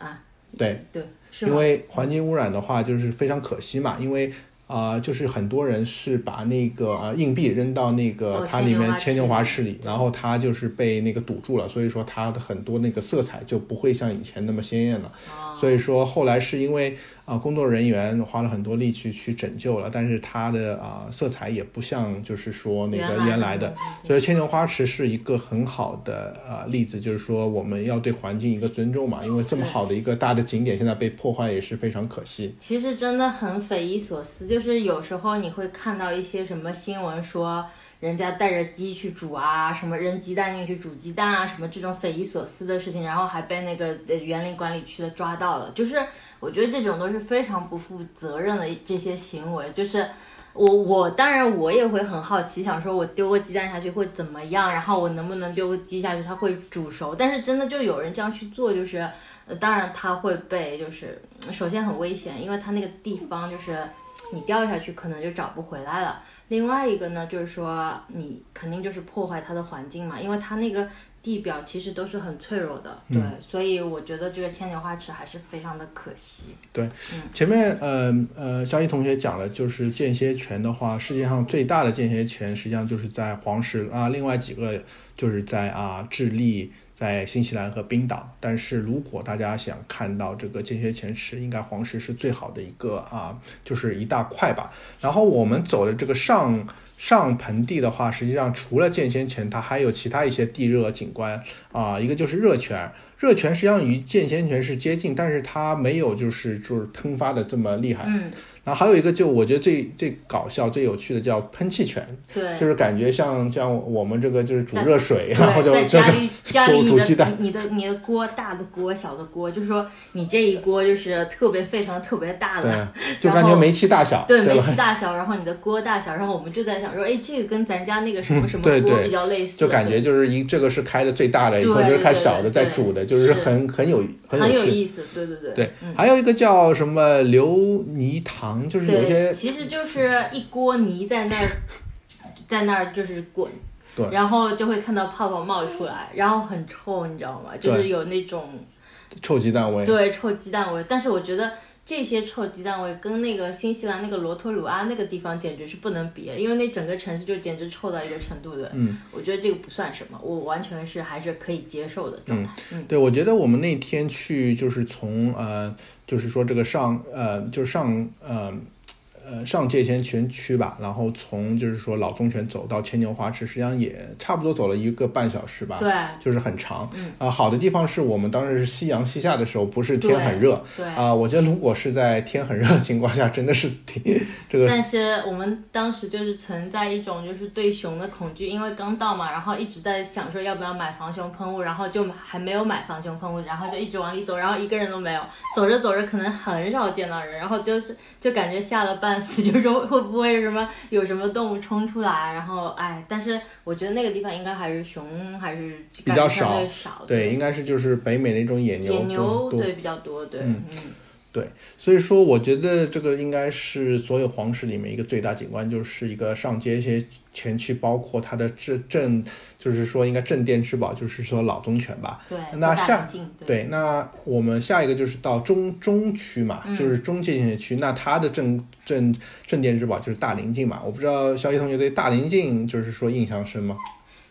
C: 啊，
B: 对，
C: 对？
B: 因为环境污染的话，就是非常可惜嘛，因为。啊、就是很多人是把那个呃硬币扔到那个
C: 哦
B: 它里面牵牛
C: 花
B: 花池里，然后它就是被那个堵住了，所以说它的很多那个色彩就不会像以前那么鲜艳了。
C: 哦
B: 所以说后来是因为啊、工作人员花了很多力气去拯救了，但是它的啊、色彩也不像就是说那个
C: 原来
B: 的
C: 的，
B: 所以牵牛花池是一个很好的呃例子，就是说我们要对环境一个尊重嘛，因为这么好的一个大的景点现在被破坏也是非常可惜。
C: 其实真的很匪夷所思，就是有时候你会看到一些什么新闻说。人家带着鸡去煮啊，什么扔鸡蛋进去煮鸡蛋啊，什么这种匪夷所思的事情，然后还被那个园林管理区的抓到了。就是我觉得这种都是非常不负责任的这些行为。就是我我当然我也会很好奇，想说我丢个鸡蛋下去会怎么样，然后我能不能丢个鸡下去它会煮熟。但是真的就有人这样去做，就是当然他会被就是首先很危险，因为它那个地方就是你掉下去可能就找不回来了。另外一个呢，就是说你肯定就是破坏它的环境嘛，因为它那个地表其实都是很脆弱的，对，所以我觉得这个牵牛花池还是非常的可惜。
B: 对前面呃呃，肖一同学讲了，就是间歇泉的话，世界上最大的间歇泉实际上就是在黄石啊，另外几个就是在啊智利、在新西兰和冰岛。但是如果大家想看到这个间歇泉池，应该黄石是最好的一个啊，就是一大块吧。然后我们走的这个上。上盆地的话，实际上除了间歇泉，它还有其他一些地热景观啊、一个就是热泉，热泉实际上与间歇泉是接近，但是它没有就是就是喷发的这么厉害。
C: 嗯，
B: 然后还有一个就我觉得最最搞笑、最有趣的叫喷气泉，
C: 对，
B: 就是感觉像像我们这个就是煮热水，然后就 就
C: 就
B: 煮煮鸡蛋
C: 的你的你的锅大的锅小的锅，就是说你这一锅就是特别沸腾特别大
B: 对
C: 的，，
B: 就感觉煤气大小，
C: 对，煤？气大小，然后你的锅大小，然后我们就在想说，哎，这个跟咱家那个什么什么锅比较类似，
B: 就感觉就是一这个是开的最大的，一
C: 个
B: 就是开小的在煮的，就是
C: 是。
B: 很很有很
C: 很
B: 有趣。
C: 有意思，对对对，
B: 对
C: 嗯，
B: 还有一个叫什么流泥塘，就是有
C: 对，
B: 些
C: 其实就是一锅泥在那儿，在那儿就是滚，
B: 对
C: 然后就会看到泡泡冒出来，然后很臭，你知道吗？就是有那种
B: 臭鸡蛋味。
C: 对臭鸡蛋味，但是我觉得。这些臭鸡蛋味跟那个新西兰那个罗托鲁阿那个地方简直是不能比，因为那整个城市就简直臭到一个程度的。
B: 嗯，
C: 我觉得这个不算什么，我完全是还是可以接受的状态。嗯，
B: 对，我觉得我们那天去就是从呃，就是说这个上呃，就是上呃呃上界限泉区吧，然后从就是说老宗泉走到牵牛花池，实际上也差不多走了一个半小时吧，
C: 对，
B: 就是很长。
C: 嗯
B: 啊、好的地方是我们当时是夕阳西下的时候，不是天很热。
C: 对。
B: 啊、我觉得如果是在天很热的情况下，真的是挺这个
C: 但是我们当时就是存在一种就是对熊的恐惧，因为刚到嘛，然后一直在想说要不要买防熊喷雾，然后就还没有买防熊喷雾，然后就一直往里走，然后一个人都没有，走着走着可能很少见到人，然后就是就感觉下了半死，就是说会不会什么有什么动物冲出来，然后哎，但是我觉得那个地方应该还是熊还是
B: 比较少
C: 少，
B: 对，应该是就是北美那种野牛
C: 野牛对比较多，对，
B: 嗯
C: 嗯
B: 所以说，我觉得这个应该是所有皇室里面一个最大景观，就是一个上街一些前区，包括它的镇镇，就是说应该镇店之宝，就是说老宗泉吧。
C: 对，
B: 那下
C: 对
B: 对，那我们下一个就是到中中区嘛，
C: 嗯
B: 就是中界限区。那它的镇镇镇店之宝就是大林径嘛。我不知道肖一同学对大林径就是说印象深吗？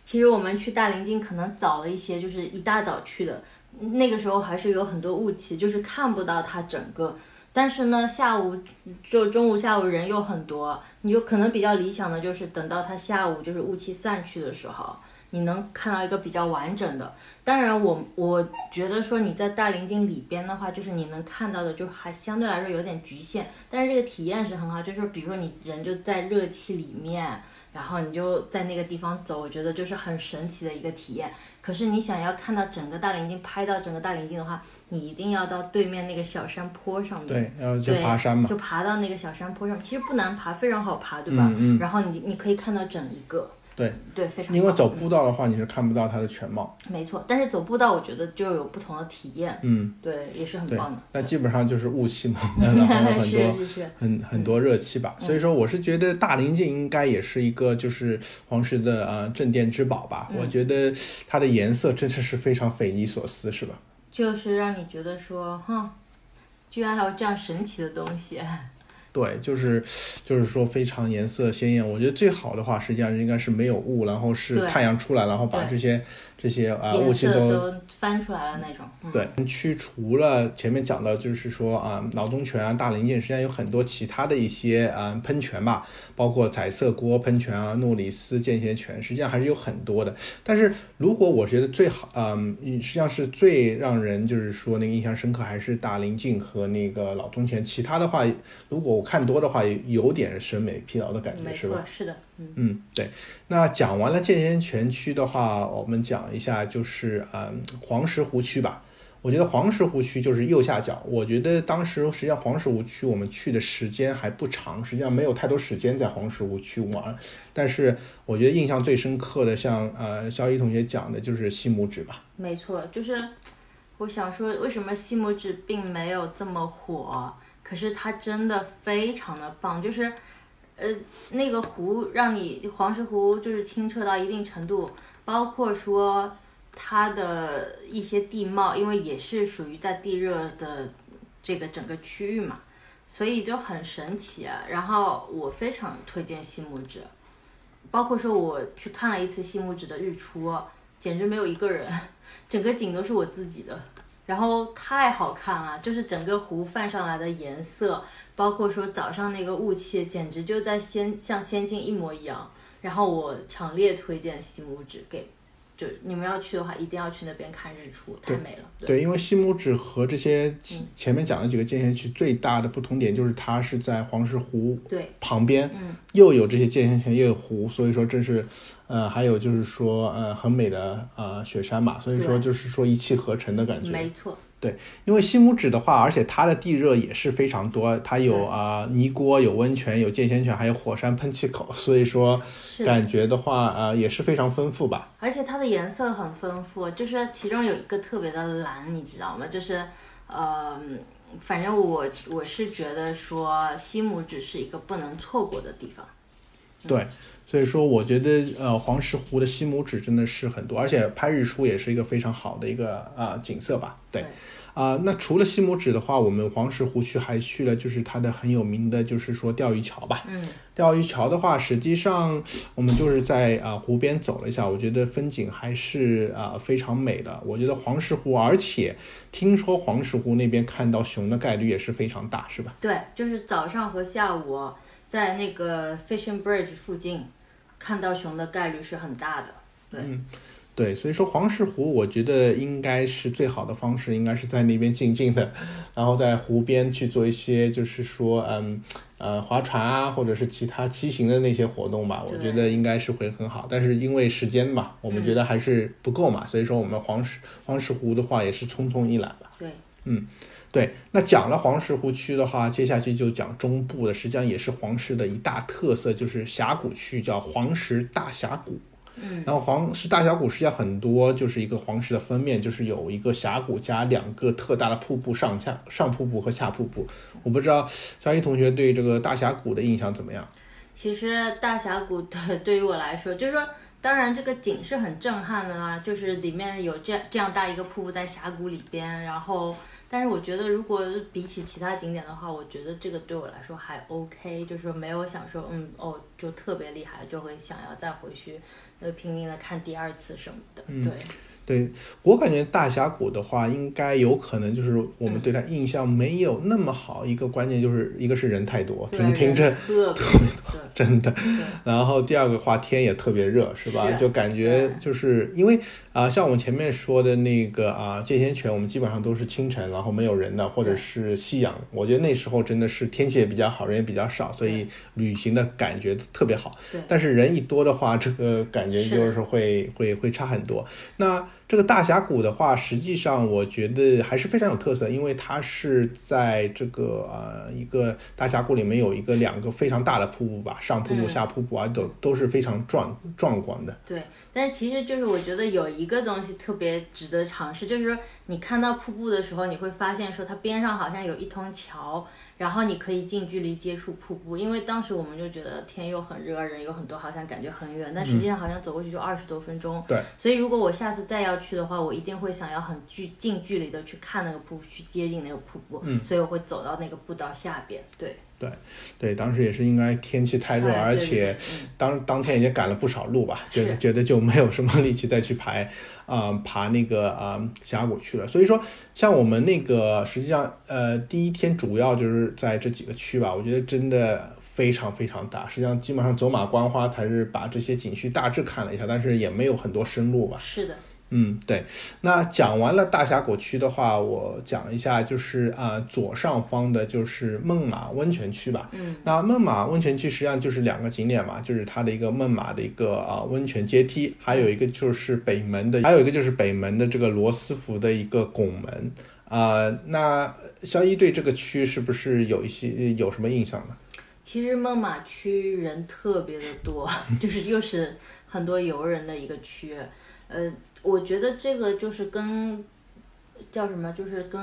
C: 其实我们去大林径可能早了一些，就是一大早去的，那个时候还是有很多雾气，就是看不到它整个。但是呢，下午就中午下午人又很多，你就可能比较理想的就是等到它下午就是雾气散去的时候，你能看到一个比较完整的。当然我，我觉得说你在大林径里边的话，就是你能看到的就还相对来说有点局限，但是这个体验是很好，就是比如说你人就在热气里面。然后你就在那个地方走，我觉得就是很神奇的一个体验。可是你想要看到整个大林径，拍到整个大林径的话，你一定要到对面那个小山坡上面，
B: 对，然后就爬山嘛。
C: 就爬到那个小山坡上，其实不难爬，非常好爬，对吧？
B: 嗯嗯
C: 然后你你可以看到整一个，
B: 对
C: 对，非常
B: 因为走步道的话，你是看不到它的全貌。
C: 没错，但是走步道我觉得就有不同的体验，
B: 嗯，
C: 对，也是很棒的。。
B: 那基本上就是雾气嘛，然后很多很很多热气吧，所以说我是觉得大林径应该也是一个就是黄石的呃镇店之宝吧。我觉得它的颜色真的是非常匪夷所思，是吧？
C: 就是让你觉得说，哼，居然还有这样神奇的东西。
B: 对，就是就是说非常颜色鲜艳。我觉得最好的话，实际上应该是没有雾，然后是太阳出来，然后把这些这些啊、雾
C: 颜
B: 气
C: 色都翻出来了那种。嗯、
B: 对，去除了前面讲的，就是说啊，脑中泉啊、大林涧，实际上有很多其他的一些啊喷泉吧，包括彩色锅喷泉啊、诺里斯间歇泉，实际上还是有很多的。但是如果我觉得最好，嗯，实际上是最让人就是说那个印象深刻，还是大林涧和那个老中泉。其他的话，如果我看多的话，有点审美疲劳的感觉，
C: 没
B: 是吧
C: 错？，是的，嗯。
B: 嗯，对。那讲完了间歇泉区的话，我们讲一下就是嗯黄石湖区吧。我觉得黄石湖区就是右下角。我觉得当时实际上黄石湖区我们去的时间还不长，实际上没有太多时间在黄石湖区玩。但是我觉得印象最深刻的，像呃肖一同学讲的就是西拇指吧。
C: 没错，就是我想说，为什么西拇指并没有这么火？可是它真的非常的棒，就是，呃，那个湖让你黄石湖就是清澈到一定程度，包括说它的一些地貌，因为也是属于在地热的这个整个区域嘛，所以就很神奇啊。然后我非常推荐西拇指，包括说我去看了一次西拇指的日出，简直没有一个人。整个景都是我自己的，然后太好看了，就是整个湖泛上来的颜色，包括说早上那个雾气，简直就在仙像仙境一模一样。然后我强烈推荐西拇指给，就你们要去的话，一定要去那边看日出，太美了。对，
B: 对，因为西拇指和这些
C: 嗯
B: 前面讲的几个间歇区最大的不同点就是它是在黄石湖
C: 对
B: 旁边，
C: 嗯，
B: 又有这些间歇泉，又有湖，所以说这是，呃，还有就是说，呃，很美的呃雪山嘛，所以说就是说一气呵成的感觉。
C: 没错，
B: 因为西拇指的话，而且它的地热也是非常多，它有
C: 对
B: 啊、泥锅、有温泉、有间歇泉，还有火山喷气口，所以说。感觉的话，呃，也是非常丰富吧。
C: 而且它的颜色很丰富，就是其中有一个特别的蓝，你知道吗？就是，呃，反正我我是觉得说西拇指是一个不能错过的地方。
B: 对，所以说我觉得呃黄石湖的西拇指真的是很多，而且拍日出也是一个非常好的一个啊、景色吧。对
C: 对
B: 啊、那除了西拇指的话，我们黄石湖区还去了，就是它的很有名的，就是说钓鱼桥吧。
C: 嗯，
B: 钓鱼桥的话，实际上我们就是在啊、湖边走了一下，我觉得风景还是啊、非常美的。我觉得黄石湖，而且听说黄石湖那边看到熊的概率也是非常大，是吧？
C: 对，就是早上和下午在那个 Fishing Bridge 附近看到熊的概率是很大的。对，
B: 对，所以说黄石湖，我觉得应该是最好的方式，应该是在那边静静的，然后在湖边去做一些，就是说，嗯，呃，划船啊，或者是其他骑行的那些活动吧，我觉得应该是会很好。但是因为时间嘛，我们觉得还是不够嘛，所以说我们黄石黄石湖的话也是匆匆一览吧。
C: 对，
B: 对，那讲了黄石湖区的话，接下去就讲中部的，实际上也是黄石的一大特色，就是峡谷区，叫黄石大峡谷。
C: 嗯，
B: 然后黄石大峡谷实际上很多就是一个黄石的封面，就是有一个峡谷加两个特大的瀑布，上下上瀑布和下瀑布。我不知道小一同学对这个大峡谷的印象怎么样？
C: 其实大峡谷对对于我来说，就是说，当然这个景是很震撼的啦，就是里面有这样这样大一个瀑布在峡谷里边，然后，但是我觉得如果比起其他景点的话，我觉得这个对我来说还 OK，就是没有想说嗯哦就特别厉害，就会想要再回去呃拼命的看第二次什么的，
B: 嗯
C: 对。
B: 我感觉大峡谷的话，应该有可能就是我们对它印象没有那么好，一个关键就是一个是人太多，
C: 对
B: 停停着
C: 特别多，
B: 真的。然后第二个话，天也特别热，是吧？
C: 是
B: 就感觉就是因为啊、像我们前面说的那个啊，界仙泉，我们基本上都是清晨，然后没有人的，或者是夕阳。我觉得那时候真的是天气也比较好，人也比较少，所以旅行的感觉特别好。但是人一多的话，这个感觉就是会会会差很多。那这个大峡谷的话，实际上我觉得还是非常有特色，因为它是在这个呃一个大峡谷里面有一个两个非常大的瀑布吧，上瀑布、
C: 嗯
B: 下瀑布啊，都都是非常壮壮观的。
C: 对，但是其实就是我觉得有一个东西特别值得尝试，就是说你看到瀑布的时候，你会发现说它边上好像有一通桥，然后你可以近距离接触瀑布。因为当时我们就觉得天又很热，人又很多，好像感觉很远，但实际上好像走过去就二十多分钟。
B: 对，
C: 所以如果我下次再要去的话，我一定会想要很距近距离的去看那个瀑布，去接近那个瀑布。
B: 嗯，
C: 所以我会走到那个步道下边。对，
B: 对，对当时也是应该天气太热，而且当当天也赶了不少路吧，觉得觉得就没有什么力气再去爬啊、爬那个啊、峡谷去了。所以说，像我们那个实际上呃第一天主要就是在这几个区吧，我觉得真的非常非常大。实际上基本上走马观花才是把这些景区大致看了一下，但是也没有很多深入吧。
C: 是的，
B: 嗯，对。那讲完了大峡谷区的话，我讲一下就是啊、左上方的就是孟马温泉区吧。
C: 嗯，
B: 那孟马温泉区实际上就是两个景点嘛，就是它的一个孟马的一个啊、温泉阶梯，还有一个就是北门的，还有一个就是北门的这个罗斯福的一个拱门。啊、那肖一对这个区是不是有一些有什么印象呢？
C: 其实孟马区人特别的多，就是又是很多游人的一个区。呃，我觉得这个就是跟叫什么，就是跟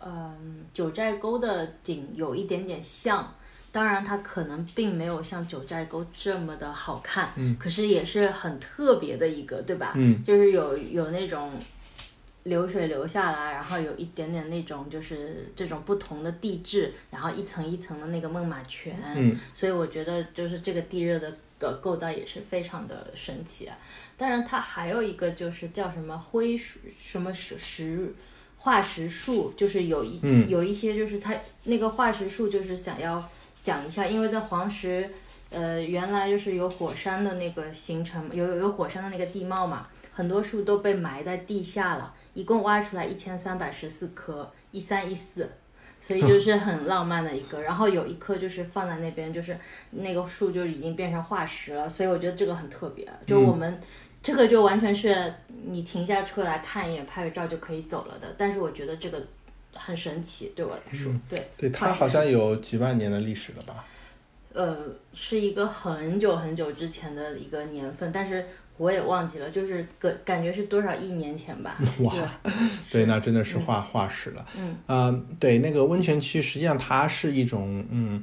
C: 嗯、九寨沟的景有一点点像。当然，它可能并没有像九寨沟这么的好看，
B: 嗯
C: 可是也是很特别的一个，对吧？
B: 嗯，
C: 就是有有那种流水流下来，然后有一点点那种就是这种不同的地质，然后一层一层的那个孟马泉，
B: 嗯，
C: 所以我觉得就是这个地热的的构造也是非常的神奇。啊当然，它还有一个就是叫什么灰树什么石石化石树，就是有一、
B: 嗯
C: 有一些就是它那个化石树就是想要讲一下，因为在黄石。呃，原来就是有火山的那个形成，有有有火山的那个地貌嘛，很多树都被埋在地下了，一共挖出来一千三百十四棵，一三一四，所以就是很浪漫的一个。然后有一棵就是放在那边，就是那个树就已经变成化石了，所以我觉得这个很特别。就我们、这个就完全是你停下车来看一眼，拍个照就可以走了的。但是我觉得这个很神奇，对我来说，对
B: 对，它好像有几万年的历史了吧？
C: 呃，是一个很久很久之前的一个年份，但是我也忘记了，就是个感觉是多少亿年前吧。
B: 哇
C: 对，
B: 那真的是化化石了。
C: 嗯，
B: 呃，对，那个温泉区实际上它是一种，嗯，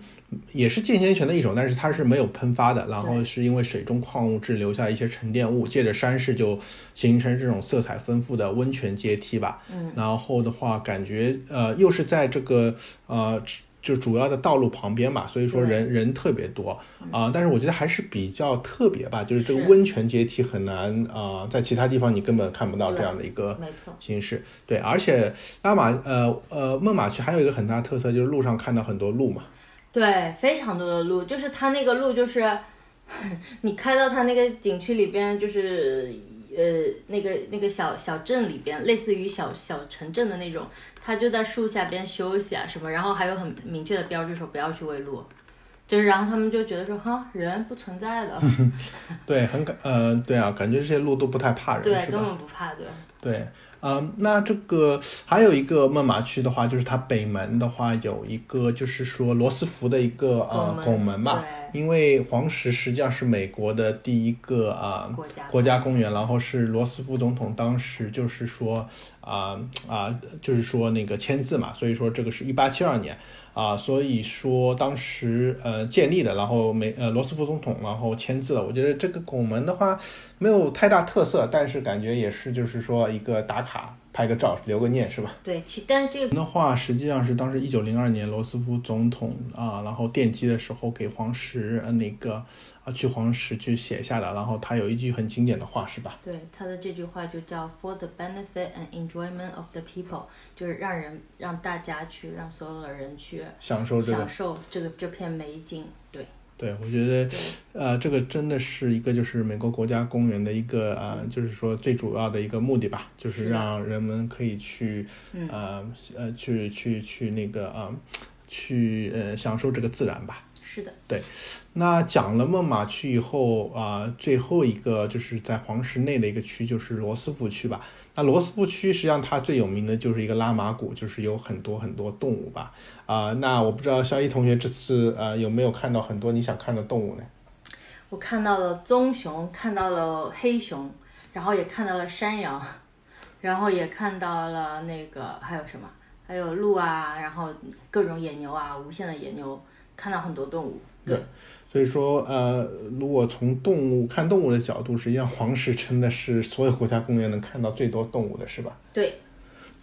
B: 也是间歇泉的一种，但是它是没有喷发的，然后是因为水中矿物质留下一些沉淀物，借着山势就形成这种色彩丰富的温泉阶梯吧。
C: 嗯，
B: 然后的话，感觉呃又是在这个呃。就主要的道路旁边嘛，所以说人人特别多啊、但是我觉得还是比较特别吧，就是这个温泉阶梯很难啊、在其他地方你根本看不到这样的一个。形式。对，而且拉玛呃呃孟马区还有一个很大的特色，就是路上看到很多鹿嘛。
C: 对，非常多的路，就是它那个路就是，你开到它那个景区里边，就是呃那个那个小小镇里边，类似于小小城镇的那种，他就在树下边休息啊什么，然后还有很明确的标志说不要去喂鹿，就是然后他们就觉得说哈人不存在的，
B: 对，很感呃对啊，感觉这些鹿都不太怕人，
C: 对，根本不怕对。
B: 对。嗯，那这个还有一个孟马区的话，就是它北门的话有一个，就是说罗斯福的一个呃
C: 拱门
B: 拱门嘛，
C: 对
B: 因为黄石实际上是美国的第一个啊、
C: 国家
B: 国家公园，然后是罗斯福总统当时就是说啊啊、就是说那个签字嘛，所以说这个是一八七二年啊、所以说当时呃建立的，然后美呃罗斯福总统然后签字了。我觉得这个拱门的话没有太大特色，但是感觉也是就是说一个打卡拍个照留个念是吧？
C: 对，其但是这个
B: 的话，实际上是当时一九零二年罗斯福总统啊，然后奠基的时候给黄石呃那个啊去黄石去写下的，然后他有一句很经典的话是吧？
C: 对他的这句话就叫 "For the benefit and enjoyment of the people"，就是让人让大家去让所有的人去
B: 享受这个
C: 享受这个这片美景。对
B: 对，我觉得
C: 对
B: 呃这个真的是一个就是美国国家公园的一个呃就是说最主要的一个目的吧，就是让人们可以去
C: 嗯
B: 呃呃去去去那个啊、去呃享受这个自然吧。
C: 是的，对
B: 那讲了孟马区以后啊、最后一个就是在黄石内的一个区，就是罗斯福区吧。那罗斯福区实际上它最有名的就是一个拉马谷，就是有很多很多动物吧。啊、那我不知道肖一同学这次呃有没有看到很多你想看的动物呢？
C: 我看到了棕熊，看到了黑熊，然后也看到了山羊，然后也看到了那个还有什么？还有鹿啊，然后各种野牛啊，无限的野牛，看到很多动物。对，
B: 所以说呃，如果从动物看动物的角度，实际上黄石真的是所有国家公园能看到最多动物的，是吧？
C: 对，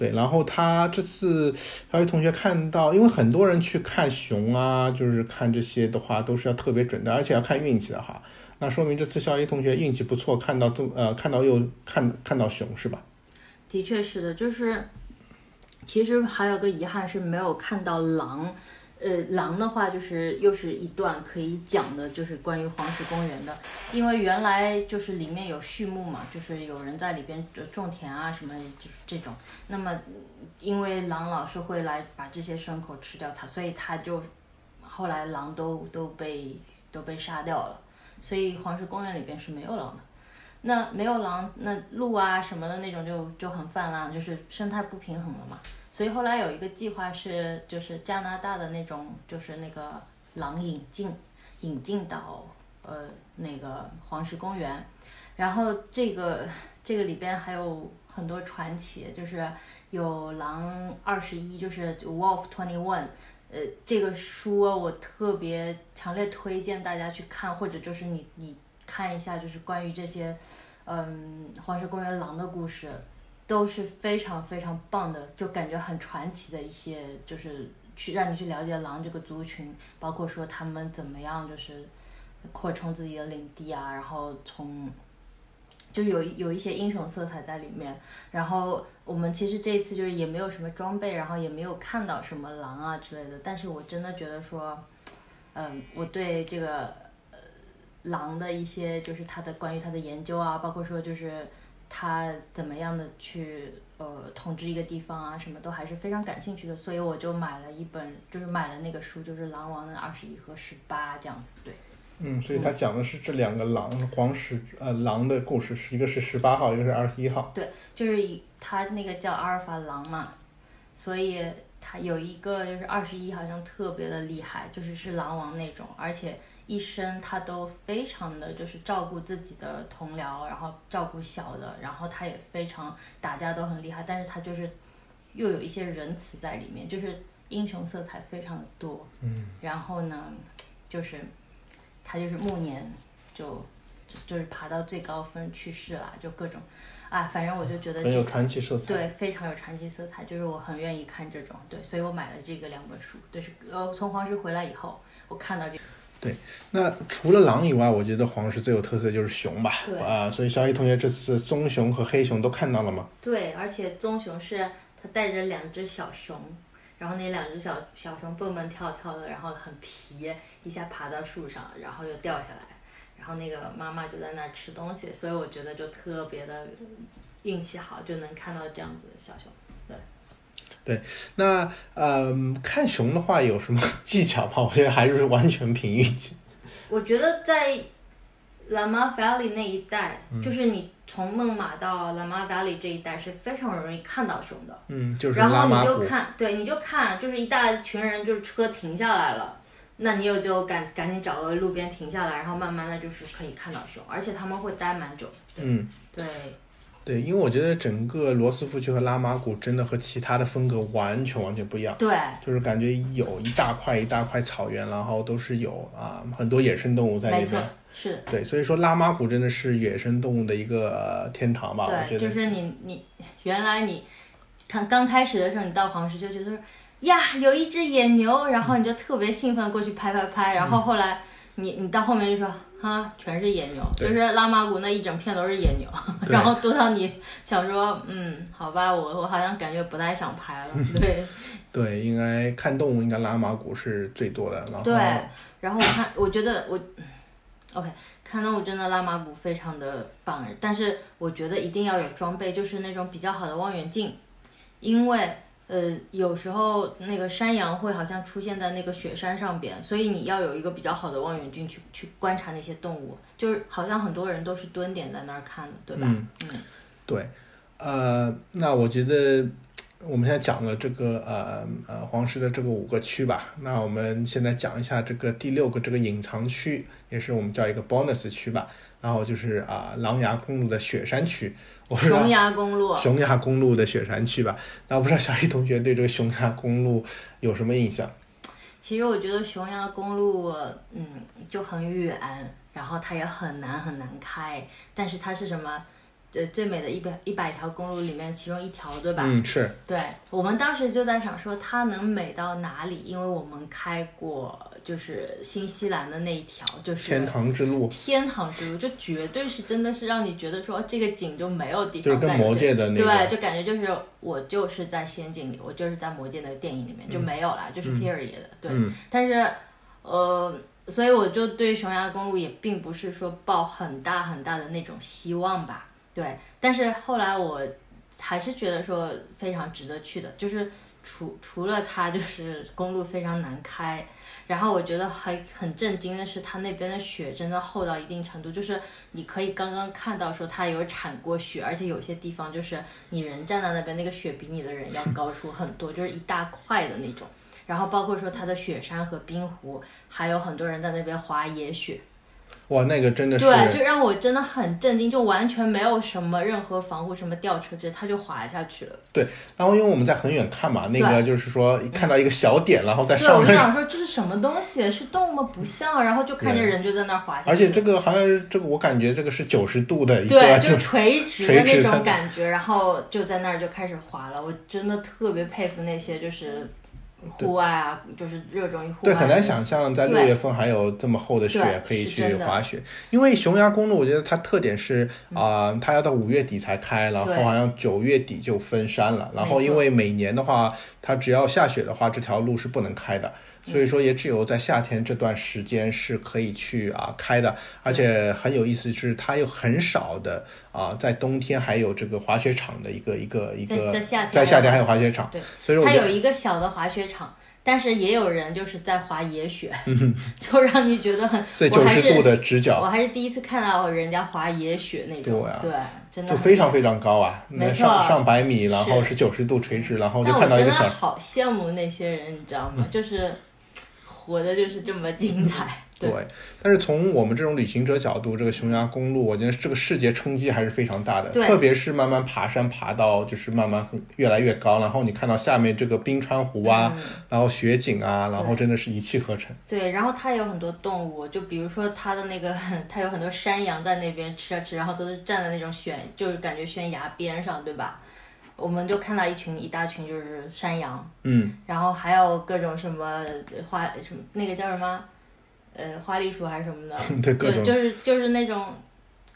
B: 对，然后他这次还有同学看到，因为很多人去看熊啊，就是看这些的话都是要特别准的，而且要看运气的哈。那说明这次肖一同学运气不错，看到这呃看到又看看到熊是吧？
C: 的确是的，就是其实还有个遗憾是没有看到狼。呃，狼的话就是又是一段可以讲的，就是关于黄石公园的，因为原来就是里面有畜牧嘛，就是有人在里边种田啊什么，就是这种。那么因为狼老是会来把这些牲口吃掉它，所以它就后来狼都都被都被杀掉了，所以黄石公园里边是没有狼的。那没有狼，那鹿啊什么的那种就就很泛滥，就是生态不平衡了嘛。所以后来有一个计划是，就是加拿大的那种，就是那个狼引进，引进到呃那个黄石公园，然后这个这个里边还有很多传奇，就是有狼二十一，就是 Wolf Twenty One，呃，这个书我特别强烈推荐大家去看，或者就是你你看一下，就是关于这些嗯黄石公园狼的故事。都是非常非常棒的，就感觉很传奇的一些，就是去让你去了解狼这个族群，包括说他们怎么样就是扩充自己的领地啊，然后从就有有一些英雄色彩在里面。然后我们其实这一次就是也没有什么装备，然后也没有看到什么狼啊之类的，但是我真的觉得说，嗯，我对这个狼的一些就是它的关于它的研究啊，包括说就是。他怎么样的去呃统治一个地方啊，什么都还是非常感兴趣的，所以我就买了一本，就是买了那个书，就是《狼王的二十一和十八》这样子，对。
B: 嗯，所以他讲的是这两个狼黄石呃狼的故事，是一个是十八号，一个是二十一号。
C: 对，就是以它那个叫阿尔法狼嘛，所以他有一个就是二十一，好像特别的厉害，就是是狼王那种，而且一生他都非常的就是照顾自己的同僚，然后照顾小的，然后他也非常打架都很厉害，但是他就是又有一些仁慈在里面，就是英雄色彩非常的多。
B: 嗯，
C: 然后呢，就是他就是暮年就就就是爬到最高峰去世了，就各种，啊，反正我就觉得
B: 很有
C: 这
B: 传奇色彩。
C: 对非常有传奇色彩，就是我很愿意看这种，对，所以我买了这个两本书，对，是呃从黄石回来以后，我看到这个，
B: 那除了狼以外，我觉得黄石最有特色就是熊吧。
C: 对
B: 啊，所以小易同学这次棕熊和黑熊都看到了吗？
C: 对，而且棕熊是它带着两只小熊。然后那两只小小熊蹦蹦跳跳的，然后很皮，一下爬到树上，然后又掉下来，然后那个妈妈就在那儿吃东西，所以我觉得就特别的运气好，就能看到这样子的小熊。
B: 那嗯、看熊的话有什么 技巧吗？我觉得还是完全凭运气。
C: 我觉得在 Lama Valley 那一带，就是你从孟马到 Lama Valley 这一带是非常容易看到熊的。
B: 嗯，就是
C: 然后。你就看，对，你就看，就是一大群人，就是车停下来了，那你有就赶赶紧找个路边停下来，然后慢慢的就是可以看到熊，而且他们会待蛮久。对、
B: 嗯，
C: 对
B: 对，因为我觉得整个罗斯福区和拉马谷真的和其他的风格完全完全不一样。
C: 对
B: 就是感觉有一大块一大块草原，然后都是有啊很多野生动物在那
C: 没错。，是的，
B: 对，所以说拉玛谷真的是野生动物的一个呃天堂吧，我
C: 对，
B: 觉得。
C: 就是你你原来你看刚开始的时候，你到黄石就觉得呀有一只野牛，然后你就特别兴奋过去拍拍拍，然后后来你你到后面就说。哈，全是野牛，就是拉玛谷那一整片都是野牛，然后多到你想说，嗯，好吧，我我好像感觉不太想拍了，对。
B: 对，应该看动物应该拉马古是最多的，然后
C: 对。然后我看，我觉得我嗯，OK，看动物真的拉马古非常的棒，但是我觉得一定要有装备，就是那种比较好的望远镜，因为呃有时候那个山羊会好像出现在那个雪山上边，所以你要有一个比较好的望远镜去去观察那些动物，就是好像很多人都是蹲点在那儿看的，对吧？
B: 嗯
C: 嗯
B: 对，呃，那我觉得我们现在讲了这个呃呃黄石的这个五个区吧，那我们现在讲一下这个第六个这个隐藏区，也是我们叫一个 bonus 区吧，然后就是啊、狼牙公路的雪山区，我不知道
C: 熊崖公路，
B: 雄牙公路的雪山区吧，那我不知道小易同学对这个熊牙公路有什么印象？
C: 其实我觉得熊牙公路，嗯，就很远，然后它也很难很难开，但是它是什么？呃，最美的一百一百条公路里面其中一条，对吧？
B: 嗯，是，
C: 对，我们当时就在想说它能美到哪里，因为我们开过就是新西兰的那一条，就是
B: 天堂之路，
C: 天堂之路，就绝对是真的是让你觉得说这个景就没有地
B: 就是跟魔界的那
C: 对，就感觉就是我就是在仙境里，我就是在魔界的电影里面就没有啦，就是 period 的，对。
B: 嗯
C: 但是呃，所以我就对熊崖公路也并不是说抱很大很大的那种希望吧，对。但是后来我还是觉得说非常值得去的，就是除除了它就是公路非常难开，然后我觉得还很震惊的是它那边的雪真的厚到一定程度，就是你可以刚刚看到说它有铲过雪，而且有些地方就是你人站在那边，那个雪比你的人要高出很多，就是一大块的那种。然后包括说它的雪山和冰湖，还有很多人在那边滑野雪，
B: 哇，那个真的是，
C: 对，就让我真的很震惊，就完全没有什么任何防护，什么吊车这，它就滑下去了。
B: 对然后因为我们在很远看嘛，那个就是说看到一个小点，然后在
C: 对，
B: 上面，
C: 我就想说这是什么东西？是动物吗？不像，然后就看见人就在那儿滑下去。
B: 而且这个好像是这个，我感觉这个是九十度的一
C: 对，
B: 个，
C: 就
B: 就
C: 垂直的那种感觉，然后就在那儿就开始滑了。我真的特别佩服那些就是户外啊，就是热衷于户外。
B: 对很难想象在六月份还有这么厚的雪可以去滑雪。因为熊崖公路，我觉得它特点是啊、它要到五月底才开，然后好像九月底就封山了。然后因为每年的话，它只要下雪的话，这条路是不能开的。所以说，也只有在夏天这段时间是可以去啊开的，而且很有意思是，它有很少的啊，在冬天还有这个滑雪场的一个一个一个，
C: 在在夏天
B: 在夏天还
C: 还有
B: 有滑雪场，
C: 对，
B: 所以说
C: 它有一个小的滑雪场，但是也有人就是在滑野雪，就让你觉得很
B: 在
C: 我还是
B: 九十度的直角。
C: 我，还是第一次看到人家滑野雪那种，
B: 对啊。
C: 对，真的
B: 就非常非常高啊，
C: 没错。
B: 上上百米，然后
C: 是。
B: 是九十度垂直，然后就看到一个小嗯
C: 好羡慕那些人，你知道吗？就是活的就是这么精彩，对
B: 对，但是从我们这种旅行者角度，这个匈牙公路，我觉得这个视觉冲击还是非常大的，
C: 对
B: 特别是慢慢爬山爬到就是慢慢很越来越高，然后你看到下面这个冰川湖啊，
C: 嗯
B: 然后雪景啊，然后真的是一气呵成。
C: 对，然后它有很多动物，就比如说它的那个，它有很多山羊在那边吃啊吃，然后都是站在那种悬，就是感觉悬崖边上，对吧？我们就看到一群一大群就是山羊，
B: 嗯，
C: 然后还有各种什么花什么那个叫什么，呃，花栗鼠还是什么的，
B: 对各种。
C: 对，就是就是那种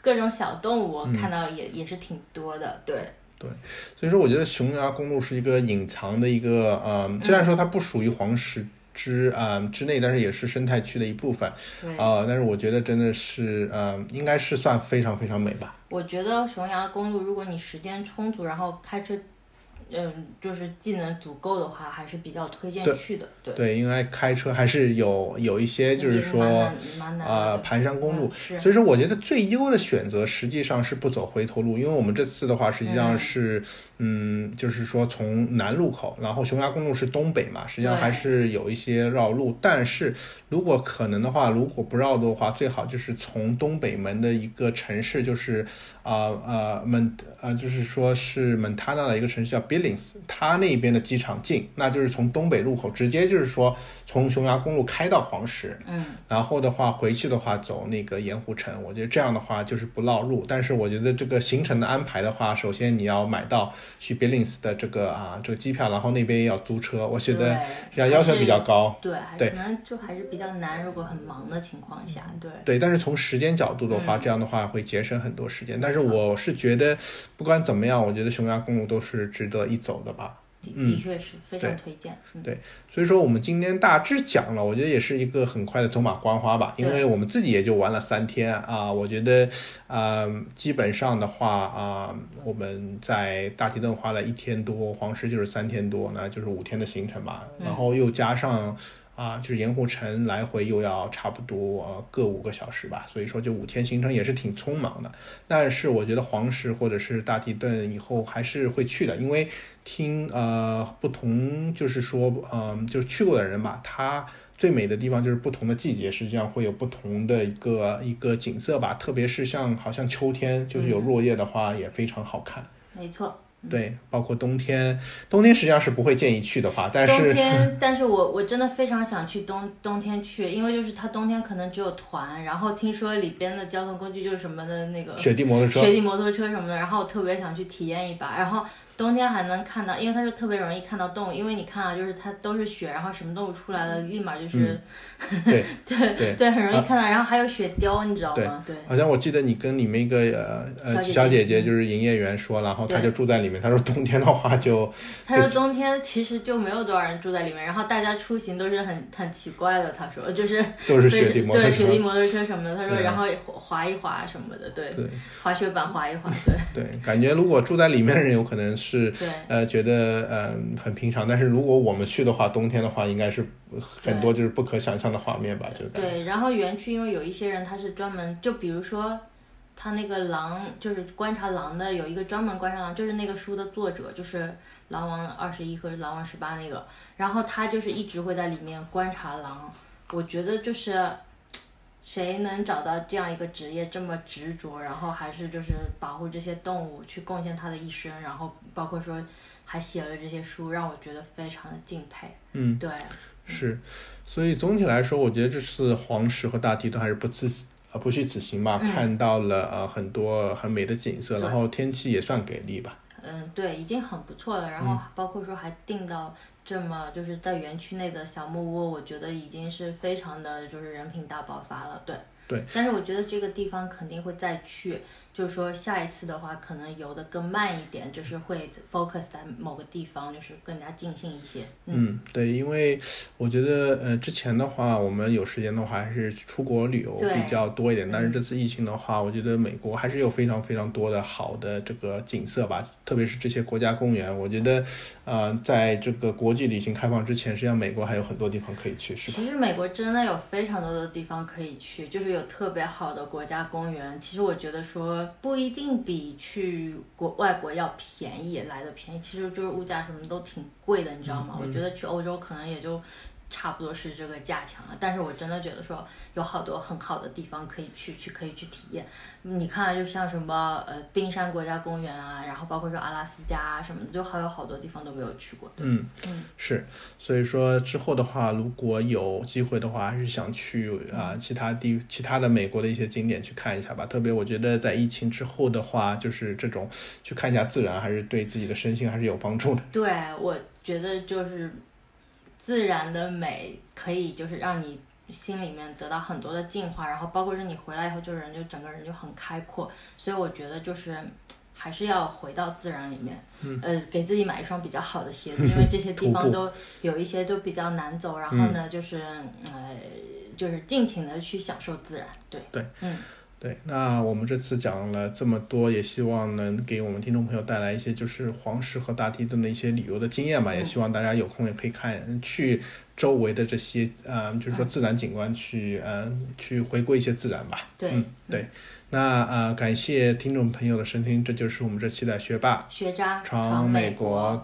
C: 各种小动物，
B: 嗯。
C: 看到也、也是挺多的，对，对。
B: 所以说我觉得匈牙公路是一个隐藏的一个，呃，虽然说它不属于黄石之啊、呃之内，但是也是生态区的一部分
C: 对，
B: 啊、但是我觉得真的是，呃，应该是算非常非常美吧。
C: 我觉得匈牙公路，如果你时间充足，然后开车，嗯，就是技能足够的话，还是比较推荐去的。对，
B: 对，因为开车还是有有一些就是说啊、盘山公路
C: 嗯，是。
B: 所以说我觉得最优的选择实际上是不走回头路，因为我们这次的话实际上是嗯就是说从南路口，然后匈牙公路是东北嘛，实际上还是有一些绕路，但是如果可能的话，如果不绕路的话，最好就是从东北门的一个城市，就是啊呃蒙呃就是说是蒙塔纳的一个城市叫 Billings，它那边的机场近，那就是从东北路口直接就是说从匈牙公路开到黄石，
C: 嗯，
B: 然后的话回去的话走那个盐湖城，我觉得这样的话就是不绕路。但是我觉得这个行程的安排的话，首先你要买到去 Billings 的这个啊这个机票，然后那边也要租车，我觉得要要求比较高。
C: 对，
B: 对
C: 可能就还是比较难，如果很忙的情况下，对。
B: 对，但是从时间角度的话，
C: 嗯
B: 这样的话会节省很多时间。但是我是觉得，不管怎么样，我觉得匈牙公路都是值得一走的吧。
C: 的确是非常推荐，嗯
B: 对所以说，我们今天大致讲了，我觉得也是一个很快的走马观花吧，因为我们自己也就玩了三天啊。我觉得，啊，基本上的话啊，我们在大提顿花了一天多，黄石就是三天多，那就是五天的行程吧。然后又加上啊，就是盐湖城来回又要差不多呃各五个小时吧，所以说就五天行程也是挺匆忙的。但是我觉得黄石或者是大提顿以后还是会去的，因为听呃不同就是说嗯、就是去过的人吧，他最美的地方就是不同的季节，实际上会有不同的一个一个景色吧，特别是像好像秋天就是有落叶的话也非常好看。
C: 没错。
B: 对，包括冬天，冬天实际上是不会建议去的话，但
C: 冬
B: 是
C: 天，但是我我真的非常想去冬冬天去，因为就是它冬天可能只有团，然后听说里边的交通工具就是什么的那个
B: 雪地摩托车
C: 雪地摩托车什么的，然后我特别想去体验一把，然后冬天还能看到，因为它是特别容易看到动物，因为你看啊，就是它都是雪，然后什么动物出来了，立马就是、
B: 对
C: 对
B: 对
C: 对，很容易看到，然后还有雪雕，你知道吗？对
B: 好像我记得你跟里面一个呃呃
C: 小姐姐
B: 就是营业员说，然后她就住在里面，她说冬天的话 就
C: 她说冬天其实就没有多少人住在里面，然后大家出行都是很 很奇怪的。她说就是
B: 都是
C: 对
B: 雪地摩托
C: 对雪地
B: 车。
C: 摩托车什么的。她说
B: 啊
C: 然后滑一滑什么的，对，
B: 对
C: 滑雪板滑一滑，对
B: 对，感觉如果住在里面的人有可能是呃觉得嗯、很平常，但是如果我们去的话，冬天的话应该是很多就是不可想象的画面吧，就
C: 对。然后园区因为有一些人他是专门就比如说。他那个狼就是观察狼的，有一个专门观察狼，就是那个书的作者，就是《狼王二十一》和《狼王十八》那个，然后他就是一直会在里面观察狼。我觉得就是谁能找到这样一个职业这么执着，然后还是就是保护这些动物，去贡献他的一生，然后包括说还写了这些书，让我觉得非常的敬佩。
B: 嗯，
C: 对，
B: 是，所以总体来说，我觉得这次黄石和大提都还是不辞啊不虚此行吧，
C: 嗯
B: 看到了呃很多很美的景色，然后天气也算给力吧。
C: 嗯，对，已经很不错了。然
B: 嗯
C: 后包括说还订到这么就是在园区内的小木屋，我觉得已经是非常的就是人品大爆发了。对，
B: 对，
C: 但是我觉得这个地方肯定会再去，就是说下一次的话，可能游的更慢一点，就是会 focus 在某个地方，就是更加尽兴一些。
B: 嗯，对，因为我觉得呃之前的话，我们有时间的话还是出国旅游比较多一点，但是
C: 嗯
B: 这次疫情的话，我觉得美国还是有非常非常多的好的这个景色吧，特别是这些国家公园，我觉得呃在这个国际旅行开放之前，实际上美国还有很多地方可以去，是吧？
C: 其实美国真的有非常多的地方可以去，就是有特别好的国家公园。其实我觉得说不一定比去国外国要便宜来的便宜，其实就是物价什么都挺贵的，你知道吗？我觉得去欧洲可能也就差不多是这个价钱了。但是我真的觉得说有好多很好的地方可以去，去可以去体验。你看，就像什么呃冰山国家公园啊，然后包括说阿拉斯加啊什么的，就还有好多地方都没有去过。
B: 嗯
C: 嗯，
B: 是，所以说之后的话，如果有机会的话，还是想去啊、其他地其他的美国的一些景点去看一下吧。特别我觉得在疫情之后的话，就是这种去看一下自然，还是对自己的身心还是有帮助的。
C: 对，我觉得就是自然的美，可以就是让你心里面得到很多的净化，然后包括是你回来以后，就人就整个人就很开阔。所以我觉得就是还是要回到自然里面，呃，给自己买一双比较好的鞋子，因为 这些地方都有一些都比较难走，然后呢，就是呃，就是尽情的去享受自然。对，
B: 对，
C: 嗯。
B: 对，那我们这次讲了这么多，也希望能给我们听众朋友带来一些就是黄石和大地顿的一些旅游的经验吧。也希望大家有空也可以看去周围的这些，呃，就是说自然景观去，呃，去回归一些自然吧。
C: 对
B: 嗯，对。那呃，感谢听众朋友的收听，这就是我们这期的学霸
C: 学渣
B: 闯美
C: 国。